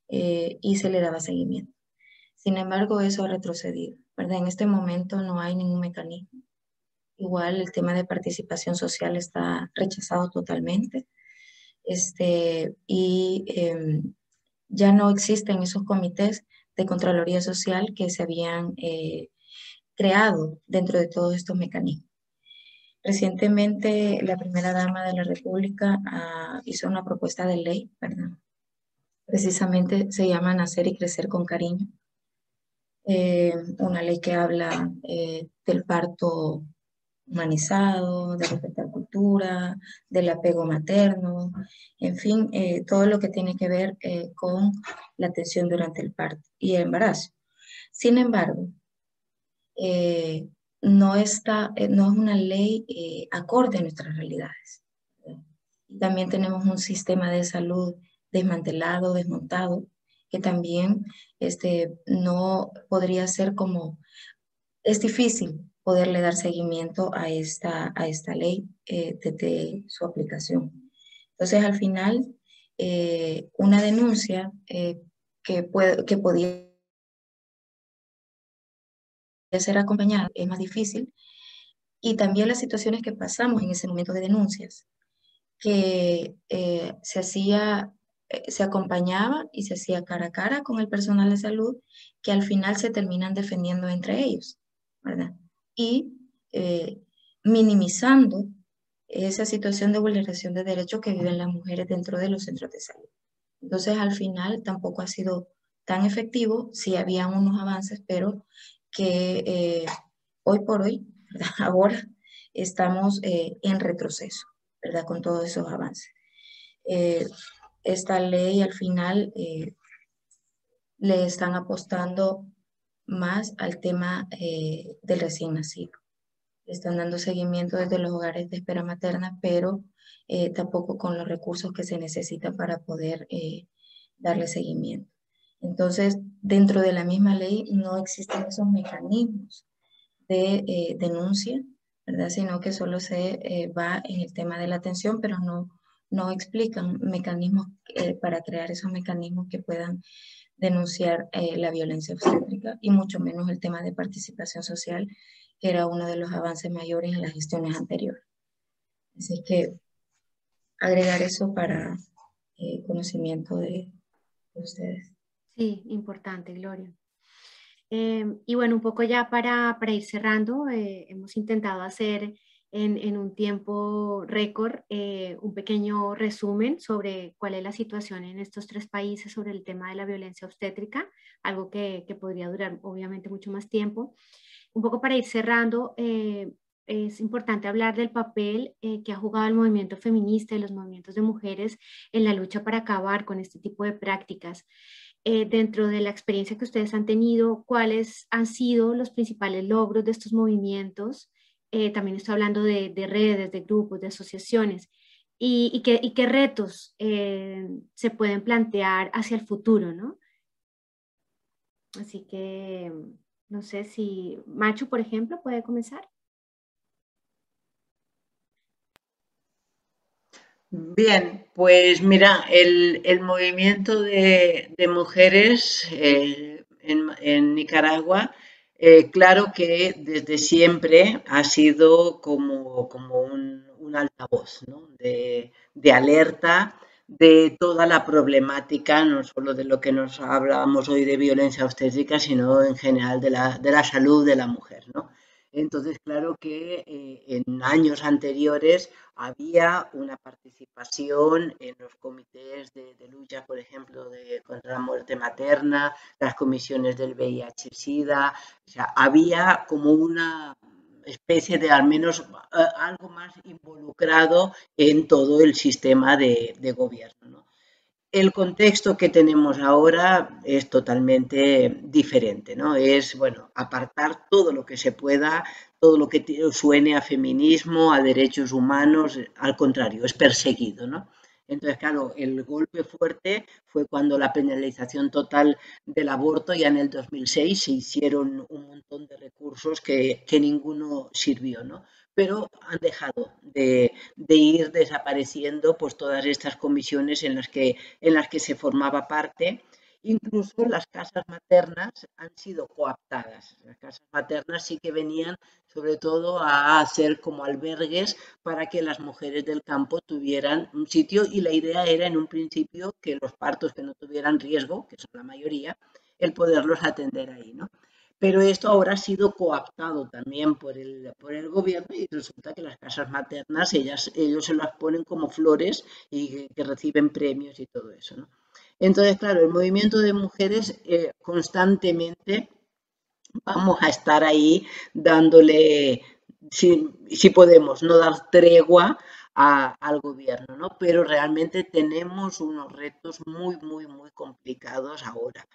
y se le daba seguimiento. Sin embargo, eso ha retrocedido. ¿Verdad? En este momento no hay ningún mecanismo. Igual el tema de participación social está rechazado totalmente. Este, y em, ya no existen esos comités de Contraloría Social que se habían eh, creado dentro de todos estos mecanismos. Recientemente, la primera dama de la República ah, hizo una propuesta de ley, ¿verdad? Precisamente se llama Nacer y Crecer con Cariño. Eh, una ley que habla eh, del parto humanizado, de respetar cultura, del apego materno, en fin, eh, todo lo que tiene que ver con la atención durante el parto y el embarazo. Sin embargo, eh, no, está, eh, no es una ley eh, acorde a nuestras realidades. También tenemos un sistema de salud desmantelado, desmontado, que también este, no podría ser como, es difícil poderle dar seguimiento a esta, a esta ley desde su aplicación. Entonces, al final, una denuncia que, puede, que podía ser acompañada es más difícil. Y también las situaciones que pasamos en ese momento de denuncias, que eh, se hacía, eh, se acompañaba y se hacía cara a cara con el personal de salud, que al final se terminan defendiendo entre ellos, ¿verdad? Y eh, minimizando esa situación de vulneración de derechos que viven las mujeres dentro de los centros de salud. Entonces, al final tampoco ha sido tan efectivo, sí había unos avances, pero que eh, hoy por hoy, ahora, estamos eh, en retroceso, ¿verdad? Con todos esos avances. Eh, esta ley al final le están apostando más al tema del recién nacido. Están dando seguimiento desde los hogares de espera materna, pero tampoco con los recursos que se necesitan para poder darle seguimiento. Entonces, dentro de la misma ley no existen esos mecanismos de eh, denuncia, ¿verdad? Sino que solo se eh, va en el tema de la atención, pero no, no explican mecanismos eh, para crear esos mecanismos que puedan denunciar la violencia obstétrica y mucho menos el tema de participación social, que era uno de los avances mayores en las gestiones anteriores. Así que agregar eso para conocimiento de ustedes. Sí, importante, Gloria. Em, y bueno, un poco ya para, para ir cerrando, eh, hemos intentado hacer en, en un tiempo récord eh, un pequeño resumen sobre cuál es la situación en estos tres países sobre el tema de la violencia obstétrica, algo que, que podría durar obviamente mucho más tiempo. Un poco para ir cerrando, eh, es importante hablar del papel que ha jugado el movimiento feminista y los movimientos de mujeres en la lucha para acabar con este tipo de prácticas. Eh, dentro de la experiencia que ustedes han tenido, cuáles han sido los principales logros de estos movimientos. Eh, también estoy hablando de, redes, de grupos, de asociaciones. Y, qué, retos eh, se pueden plantear hacia el futuro, ¿no? Así que, no sé si Macho, por ejemplo, puede comenzar. Bien, pues mira, el, movimiento de, mujeres eh, en, Nicaragua, eh, claro que desde siempre ha sido como, como un, altavoz de, alerta de toda la problemática, no solo de lo que nos hablábamos hoy de violencia obstétrica, sino en general de la, de la salud de la mujer. ¿no? Entonces, claro que eh, en años anteriores había una participación en los comités de, lucha, por ejemplo, de, contra la muerte materna, las comisiones del VIH-Sida, o sea, había como una especie de al menos algo más involucrado en todo el sistema de, de gobierno. ¿no? El contexto que tenemos ahora es totalmente diferente, ¿no? Es, bueno, apartar todo lo que se pueda, todo lo que suene a feminismo, a derechos humanos, al contrario, es perseguido, ¿no? Entonces, claro, el golpe fuerte fue cuando la penalización total del aborto, ya en el 2006 se hicieron un montón de recursos que, ninguno sirvió, ¿no? Pero han dejado de, ir desapareciendo pues todas estas comisiones en las que, en las que se formaba parte Incluso las casas maternas han sido coaptadas. Las casas maternas sí que venían sobre todo a hacer como albergues para que las mujeres del campo tuvieran un sitio y la idea era en un principio que los partos que no tuvieran riesgo, que son la mayoría, el poderlos atender ahí, ¿no? Pero esto ahora ha sido coaptado también por el, por el gobierno y resulta que las casas maternas, ellas, ellos se las ponen como flores y que reciben premios y todo eso, ¿no? Entonces, claro, el movimiento de mujeres eh, constantemente vamos a estar ahí dándole, si, podemos, no dar tregua al gobierno, ¿no? Pero realmente tenemos unos retos muy, muy, muy complicados ahora.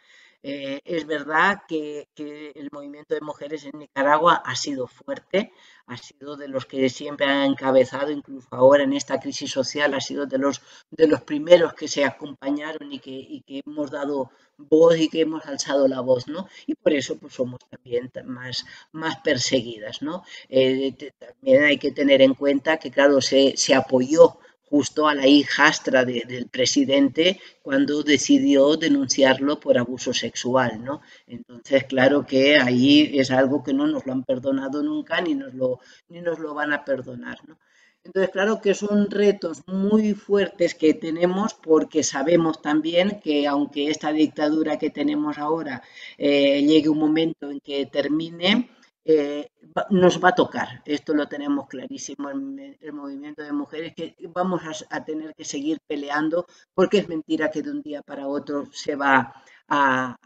Eh, es verdad que, el movimiento de mujeres en Nicaragua ha sido fuerte, ha sido de los que siempre han encabezado, incluso ahora en esta crisis social, ha sido de los, de los primeros que se acompañaron y que, hemos dado voz y que hemos alzado la voz, ¿no? Y por eso pues, somos también más, más perseguidas, ¿no? Eh, también hay que tener en cuenta que, claro, se, se apoyó justo a la hijastra del presidente cuando decidió denunciarlo por abuso sexual, ¿no? Entonces, claro que ahí es algo que no nos lo han perdonado nunca ni nos lo, ni nos lo van a perdonar, ¿no? Entonces, claro que son retos muy fuertes que tenemos porque sabemos también que aunque esta dictadura que tenemos ahora eh, llegue un momento en que termine, eh, nos va a tocar. Esto lo tenemos clarísimo en el movimiento de mujeres, que vamos a, tener que seguir peleando porque es mentira que de un día para otro se va a,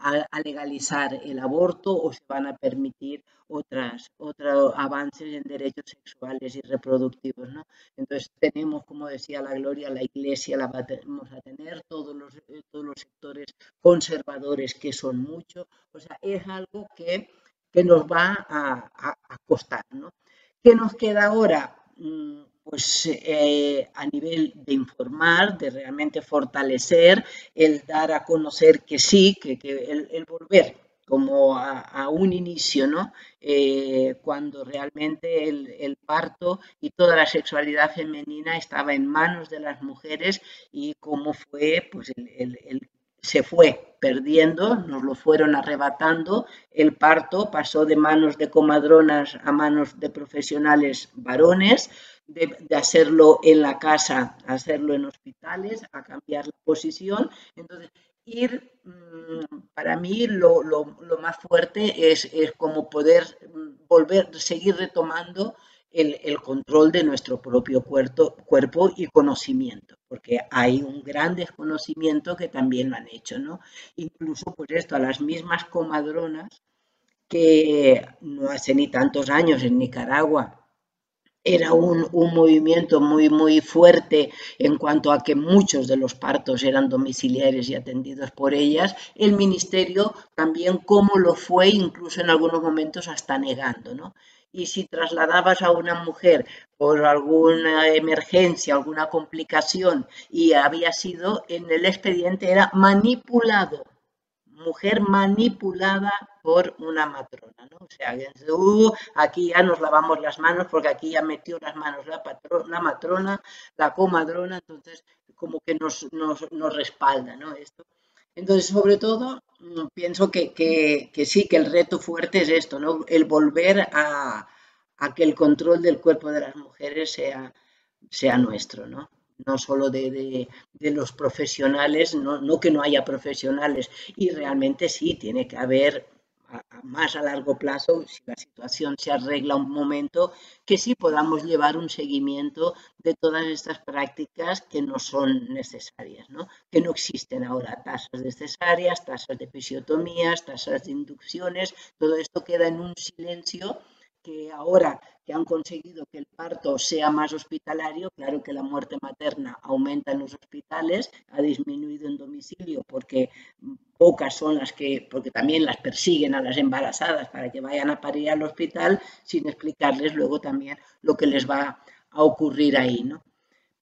legalizar el aborto o se van a permitir otras, otros avances en derechos sexuales y reproductivos. ¿no? Entonces tenemos, como decía la Gloria, la Iglesia la vamos a tener, todos los, todos los sectores conservadores que son muchos. O sea, es algo que que nos va a, costar. ¿no? ¿Qué nos queda ahora? Mm, pues eh, a nivel de informar, de realmente fortalecer, el dar a conocer que sí, que, el, volver como a, un inicio, ¿no? Eh, cuando realmente el, parto y toda la sexualidad femenina estaba en manos de las mujeres y cómo fue pues, el, se fue perdiendo, nos lo fueron arrebatando, el parto pasó de manos de comadronas a manos de profesionales varones, de, hacerlo en la casa hacerlo en hospitales, a cambiar la posición. Entonces, ir, mm, para mí lo, más fuerte es, es como poder mm, volver, seguir retomando el, control de nuestro propio cuerpo, y conocimiento, porque hay un gran desconocimiento que también lo han hecho, ¿no? Incluso, por esto, a las mismas comadronas que no hace ni tantos años en Nicaragua era un, un, movimiento muy, muy fuerte en cuanto a que muchos de los partos eran domiciliares y atendidos por ellas, el ministerio también como lo fue, incluso en algunos momentos hasta negando, ¿no? Y si trasladabas a una mujer por alguna emergencia, alguna complicación y había sido, en el expediente era manipulado, mujer manipulada por una matrona, ¿no? O sea, uh, aquí ya nos lavamos las manos porque aquí ya metió las manos la, patrona, matrona, la comadrona, entonces como que nos, nos, nos respalda, ¿no? Esto. Entonces, sobre todo, mm, pienso que, sí, que el reto fuerte es esto, ¿no? El volver a, que el control del cuerpo de las mujeres sea, sea nuestro, ¿no? No solo de, los profesionales, no, no que no haya profesionales. Y realmente sí, tiene que haber más a largo plazo, si la situación se arregla un momento, que sí podamos llevar un seguimiento de todas estas prácticas que no son necesarias, ¿no? que no existen ahora tasas de cesáreas, tasas de episiotomías, tasas de inducciones, todo esto queda en un silencio que ahora que han conseguido que el parto sea más hospitalario, claro que la muerte materna aumenta en los hospitales, ha disminuido en domicilio porque pocas son las que, porque también las persiguen a las embarazadas para que vayan a parir al hospital sin explicarles luego también lo que les va a ocurrir ahí, ¿no?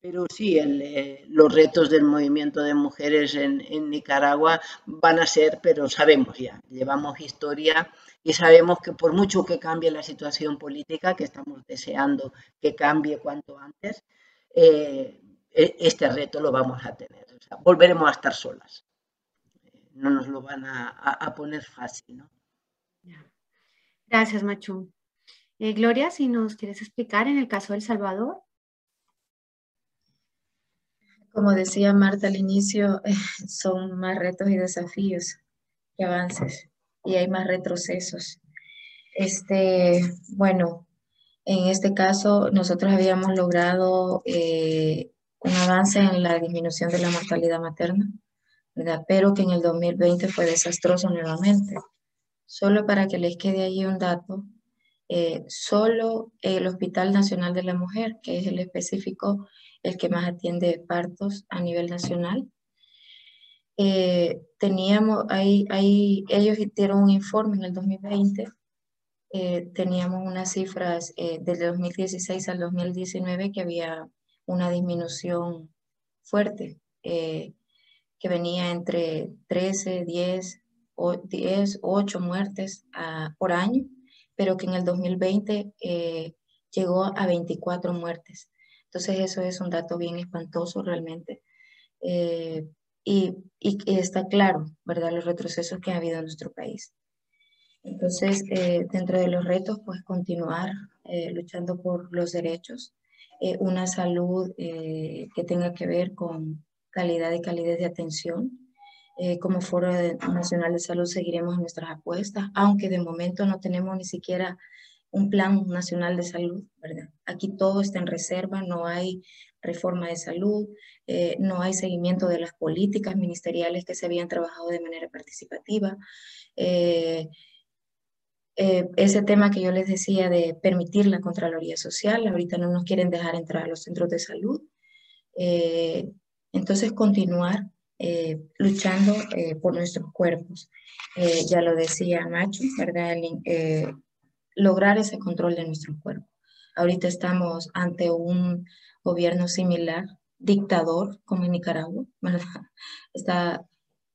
Pero sí, eh, los retos del movimiento de mujeres en, Nicaragua van a ser, pero sabemos ya, llevamos historia y sabemos que por mucho que cambie la situación política, que estamos deseando que cambie cuanto antes, eh, e, este reto lo vamos a tener. volveremos a estar solas. No nos lo van a, poner fácil. ¿no? Gracias, Machu. Eh, Gloria, si nos quieres explicar en el caso de El Salvador. Como decía Marta al inicio, son más retos y desafíos que avances y hay más retrocesos. Este, bueno, en este caso nosotros habíamos logrado eh, un avance en la disminución de la mortalidad materna, ¿verdad? pero que en el 2020 fue desastroso nuevamente. Solo para que les quede ahí un dato, eh, solo el Hospital Nacional de la Mujer, que es el específico el que más atiende partos a nivel nacional. Eh, teníamos, ahí, ellos hicieron un informe en el 2020, eh, teníamos unas cifras eh, desde 2016 al 2019 que había una disminución fuerte, que venía entre 13, 10, o 10 8 muertes por año, pero que en el 2020 llegó a 24 muertes. Entonces eso es un dato bien espantoso realmente. Eh, y, y, está claro, ¿verdad? Los retrocesos que ha habido en nuestro país. Entonces, eh, dentro de los retos, pues continuar eh, luchando por los derechos, una salud que tenga que ver con calidad y calidez de atención. como Foro Nacional de Salud seguiremos nuestras apuestas, aunque de momento no tenemos ni siquiera un plan nacional de salud, ¿verdad? Aquí todo está en reserva, no hay reforma de salud, eh, no hay seguimiento de las políticas ministeriales que se habían trabajado de manera participativa. Eh, eh, ese tema que yo les decía de permitir la Contraloría Social, ahorita no nos quieren dejar entrar a los centros de salud. Entonces, continuar luchando por nuestros cuerpos. ya lo decía Macho, ¿verdad? lograr ese control de nuestro cuerpo. Ahorita estamos ante un gobierno similar, dictador, como en Nicaragua, ¿verdad? Está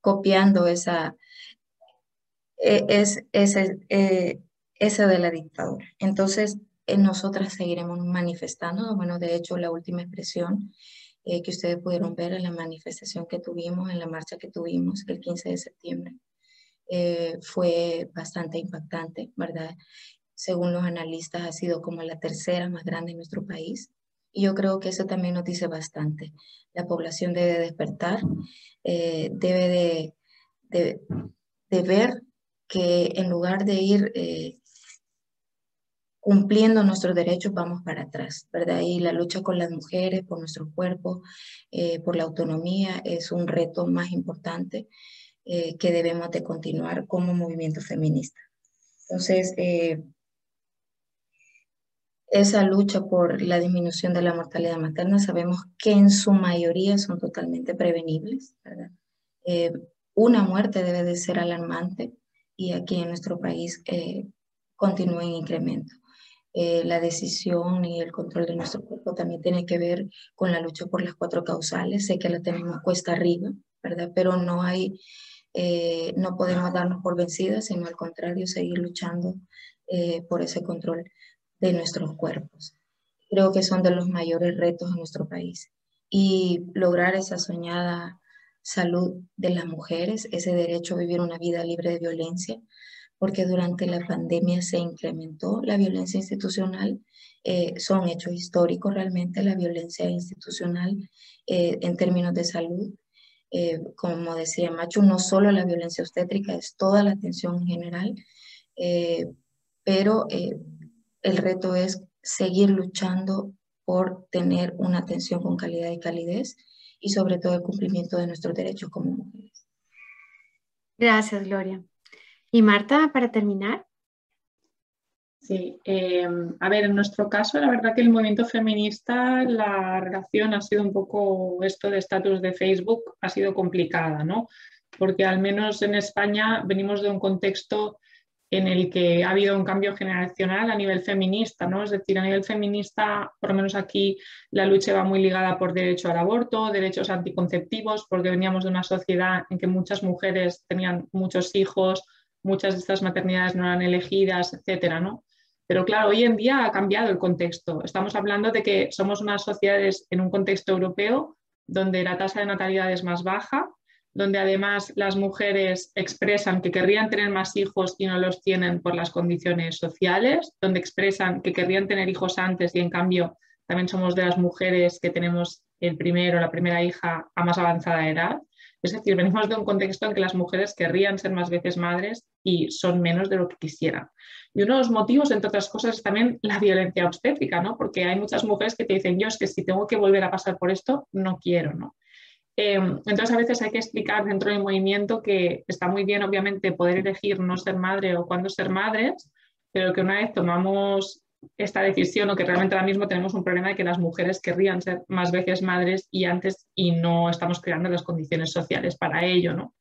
copiando esa, e, es, ese, esa de la dictadura. Entonces, eh, nosotras seguiremos manifestando, bueno, de hecho, la última expresión eh, que ustedes pudieron ver en la manifestación que tuvimos, en la marcha que tuvimos el 15 de septiembre, eh, fue bastante impactante, ¿verdad? según los analistas, ha sido como la tercera más grande en nuestro país. Y yo creo que eso también nos dice bastante. La población debe despertar, eh, debe de, de, ver que en lugar de ir eh, cumpliendo nuestros derechos, vamos para atrás, ¿verdad? Y la lucha con las mujeres, por nuestro cuerpo, eh, por la autonomía, es un reto más importante que debemos de continuar como movimiento feminista. Entonces, esa lucha por la disminución de la mortalidad materna, sabemos que en su mayoría son totalmente prevenibles. Eh, una muerte debe de ser alarmante y aquí en nuestro país eh, continúa en incremento. Eh, la decisión y el control de nuestro cuerpo también tiene que ver con la lucha por las cuatro causales. Sé que la tenemos cuesta arriba, ¿verdad? Pero no hay, no podemos darnos por vencidas, sino al contrario, seguir luchando por ese control de nuestros cuerpos. Creo que son de los mayores retos en nuestro país. Y lograr esa soñada salud de las mujeres, ese derecho a vivir una vida libre de violencia, porque durante la pandemia se incrementó la violencia institucional. Eh, son hechos históricos realmente la violencia institucional eh, en términos de salud. Eh, como decía Macho, no solo la violencia obstétrica, es toda la atención en general, pero el reto es seguir luchando por tener una atención con calidad y calidez y sobre todo el cumplimiento de nuestros derechos como mujeres. Gracias, Gloria. Y Marta, para terminar. Sí, eh, a ver, en nuestro caso, la verdad que el movimiento feminista, la relación ha sido un poco esto de estatus de Facebook, ha sido complicada, ¿no? Porque al menos en España venimos de un contexto en el que ha habido un cambio generacional a nivel feminista, ¿no? Es decir, a nivel feminista, por lo menos aquí la lucha va muy ligada por derecho al aborto, derechos anticonceptivos, porque veníamos de una sociedad en que muchas mujeres tenían muchos hijos, muchas de estas maternidades no eran elegidas, etcétera, ¿no? Pero claro, hoy en día ha cambiado el contexto. Estamos hablando de que somos unas sociedades en un contexto europeo donde la tasa de natalidad es más baja, donde además las mujeres expresan que querrían tener más hijos y no los tienen por las condiciones sociales, donde expresan que querrían tener hijos antes y en cambio también somos de las mujeres que tenemos el primero, la primera hija a más avanzada edad. Es decir, venimos de un contexto en que las mujeres querrían ser más veces madres y son menos de lo que quisieran. Y uno de los motivos, entre otras cosas, es también la violencia obstétrica, ¿no? Porque hay muchas mujeres que te dicen, yo es que si tengo que volver a pasar por esto, no quiero, ¿no? Em, entonces, a veces hay que explicar dentro del movimiento que está muy bien, obviamente, poder elegir no ser madre o cuándo ser madres, pero que una vez tomamos esta decisión o que realmente ahora mismo tenemos un problema de que las mujeres querrían ser más veces madres y antes y no estamos creando las condiciones sociales para ello, ¿no?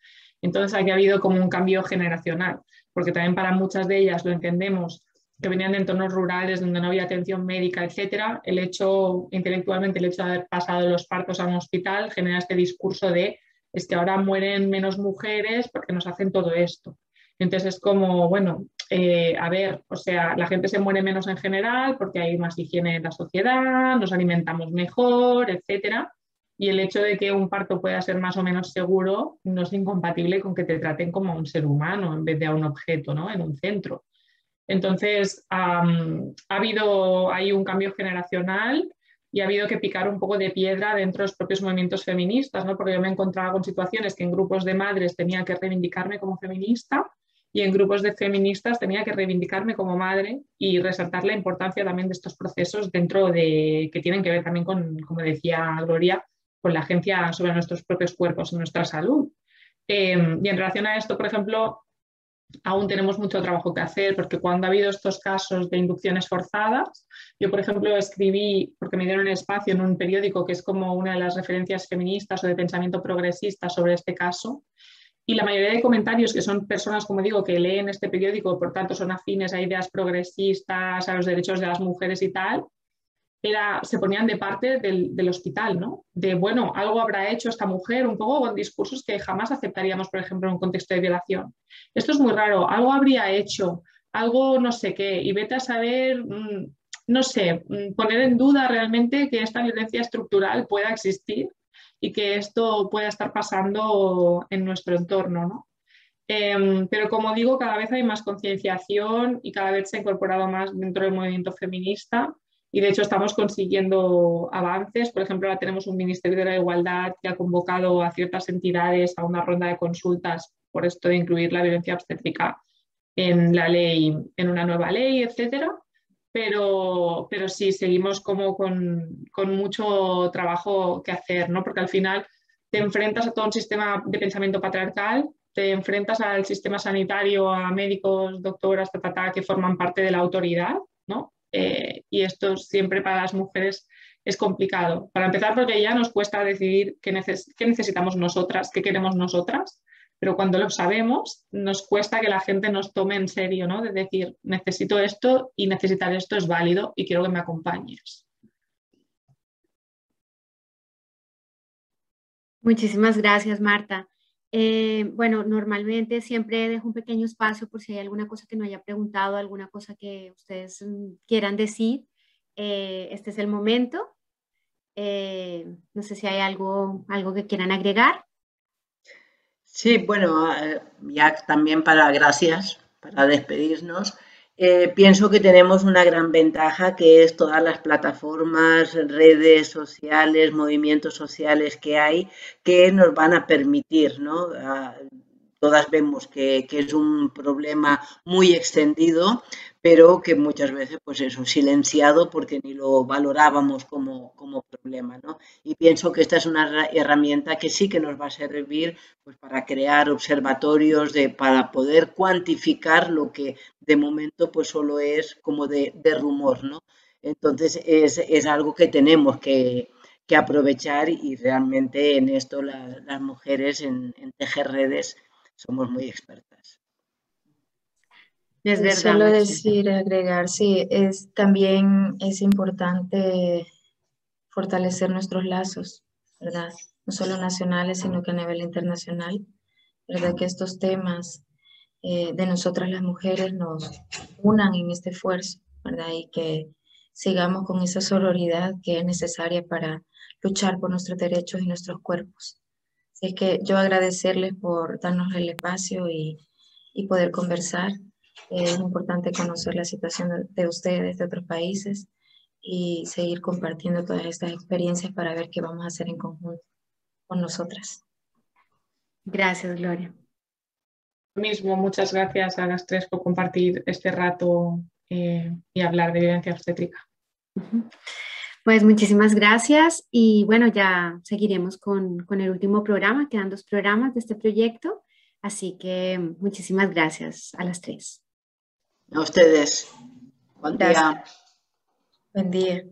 Entonces, aquí ha habido como un cambio generacional, porque también para muchas de ellas lo entendemos que venían de entornos rurales donde no había atención médica, etcétera, el hecho, intelectualmente, el hecho de haber pasado los partos a un hospital genera este discurso de es que ahora mueren menos mujeres porque nos hacen todo esto. Entonces es como, bueno, eh, a ver, o sea, la gente se muere menos en general porque hay más higiene en la sociedad, nos alimentamos mejor, etcétera. Y el hecho de que un parto pueda ser más o menos seguro no es incompatible con que te traten como a un ser humano en vez de a un objeto, ¿no? En un centro. Entonces, ha habido ahí un cambio generacional y ha habido que picar un poco de piedra dentro de los propios movimientos feministas, ¿no? porque yo me encontraba con situaciones que en grupos de madres tenía que reivindicarme como feminista y en grupos de feministas tenía que reivindicarme como madre y resaltar la importancia también de estos procesos dentro de que tienen que ver también con, como decía Gloria, con la agencia sobre nuestros propios cuerpos y nuestra salud. Eh, y en relación a esto, por ejemplo, aún tenemos mucho trabajo que hacer porque cuando ha habido estos casos de inducciones forzadas, yo por ejemplo escribí, porque me dieron espacio en un periódico que es como una de las referencias feministas o de pensamiento progresista sobre este caso, y la mayoría de comentarios que son personas, como digo, que leen este periódico, por tanto son afines a ideas progresistas, a los derechos de las mujeres y tal, se ponían de parte del, hospital, ¿no? De, bueno, algo habrá hecho esta mujer, un poco con discursos que jamás aceptaríamos, por ejemplo, en un contexto de violación. Esto es muy raro, algo habría hecho, algo no sé qué, y vete a saber, mm, no sé, mm, poner en duda realmente que esta violencia estructural pueda existir y que esto pueda estar pasando en nuestro entorno, ¿no? Em, pero como digo, cada vez hay más concienciación y cada vez se ha incorporado más dentro del movimiento feminista y de hecho estamos consiguiendo avances. Por ejemplo, ahora tenemos un Ministerio de la Igualdad que ha convocado a ciertas entidades a una ronda de consultas por esto de incluir la violencia obstétrica en la ley, en una nueva ley, etcétera. Pero, pero sí, seguimos como con, con mucho trabajo que hacer, ¿no? Porque al final te enfrentas a todo un sistema de pensamiento patriarcal, te enfrentas al sistema sanitario, a médicos, doctoras, que forman parte de la autoridad, ¿no? Eh, y esto siempre para las mujeres es complicado. Para empezar, porque ya nos cuesta decidir qué, necesitamos nosotras, qué queremos nosotras, pero cuando lo sabemos, nos cuesta que la gente nos tome en serio, ¿no? De decir, necesito esto y necesitar esto es válido y quiero que me acompañes. Muchísimas gracias, Marta. Eh, bueno, normalmente siempre dejo un pequeño espacio por si hay alguna cosa que no haya preguntado, alguna cosa que ustedes mm, quieran decir. Eh, este es el momento. Eh, no sé si hay algo, algo que quieran agregar. Sí, bueno, ya también para gracias, para despedirnos. Eh, pienso que tenemos una gran ventaja que es todas las plataformas, redes sociales, movimientos sociales que hay que nos van a permitir, ¿no? Ah, todas vemos que, es un problema muy extendido, pero que muchas veces, pues eso, silenciado porque ni lo valorábamos como, problema, ¿no? Y pienso que esta es una herramienta que sí que nos va a servir pues, para crear observatorios, de, para poder cuantificar lo que de momento pues solo es como de, rumor, ¿no? Entonces es, algo que tenemos que, aprovechar y realmente en esto las mujeres en, en tejer redes somos muy expertas. Es verdad. Solo decir, agregar, sí, es, también es importante fortalecer nuestros lazos, ¿verdad? No solo nacionales, sino que a nivel internacional, ¿verdad? Que estos temas eh, de nosotras las mujeres nos unan en este esfuerzo, ¿verdad? Y que sigamos con esa sororidad que es necesaria para luchar por nuestros derechos y nuestros cuerpos. Así es que yo agradecerles por darnos el espacio y, y poder conversar. Es importante conocer la situación de ustedes, de otros países, y seguir compartiendo todas estas experiencias para ver qué vamos a hacer en conjunto con nosotras. Gracias, Gloria. Mismo, muchas gracias a las tres por compartir este rato eh, y hablar de violencia obstétrica. Pues muchísimas gracias y bueno, ya seguiremos con, con, el último programa, quedan dos programas de este proyecto, así que muchísimas gracias a las tres. A ustedes. Buen día. Buen día.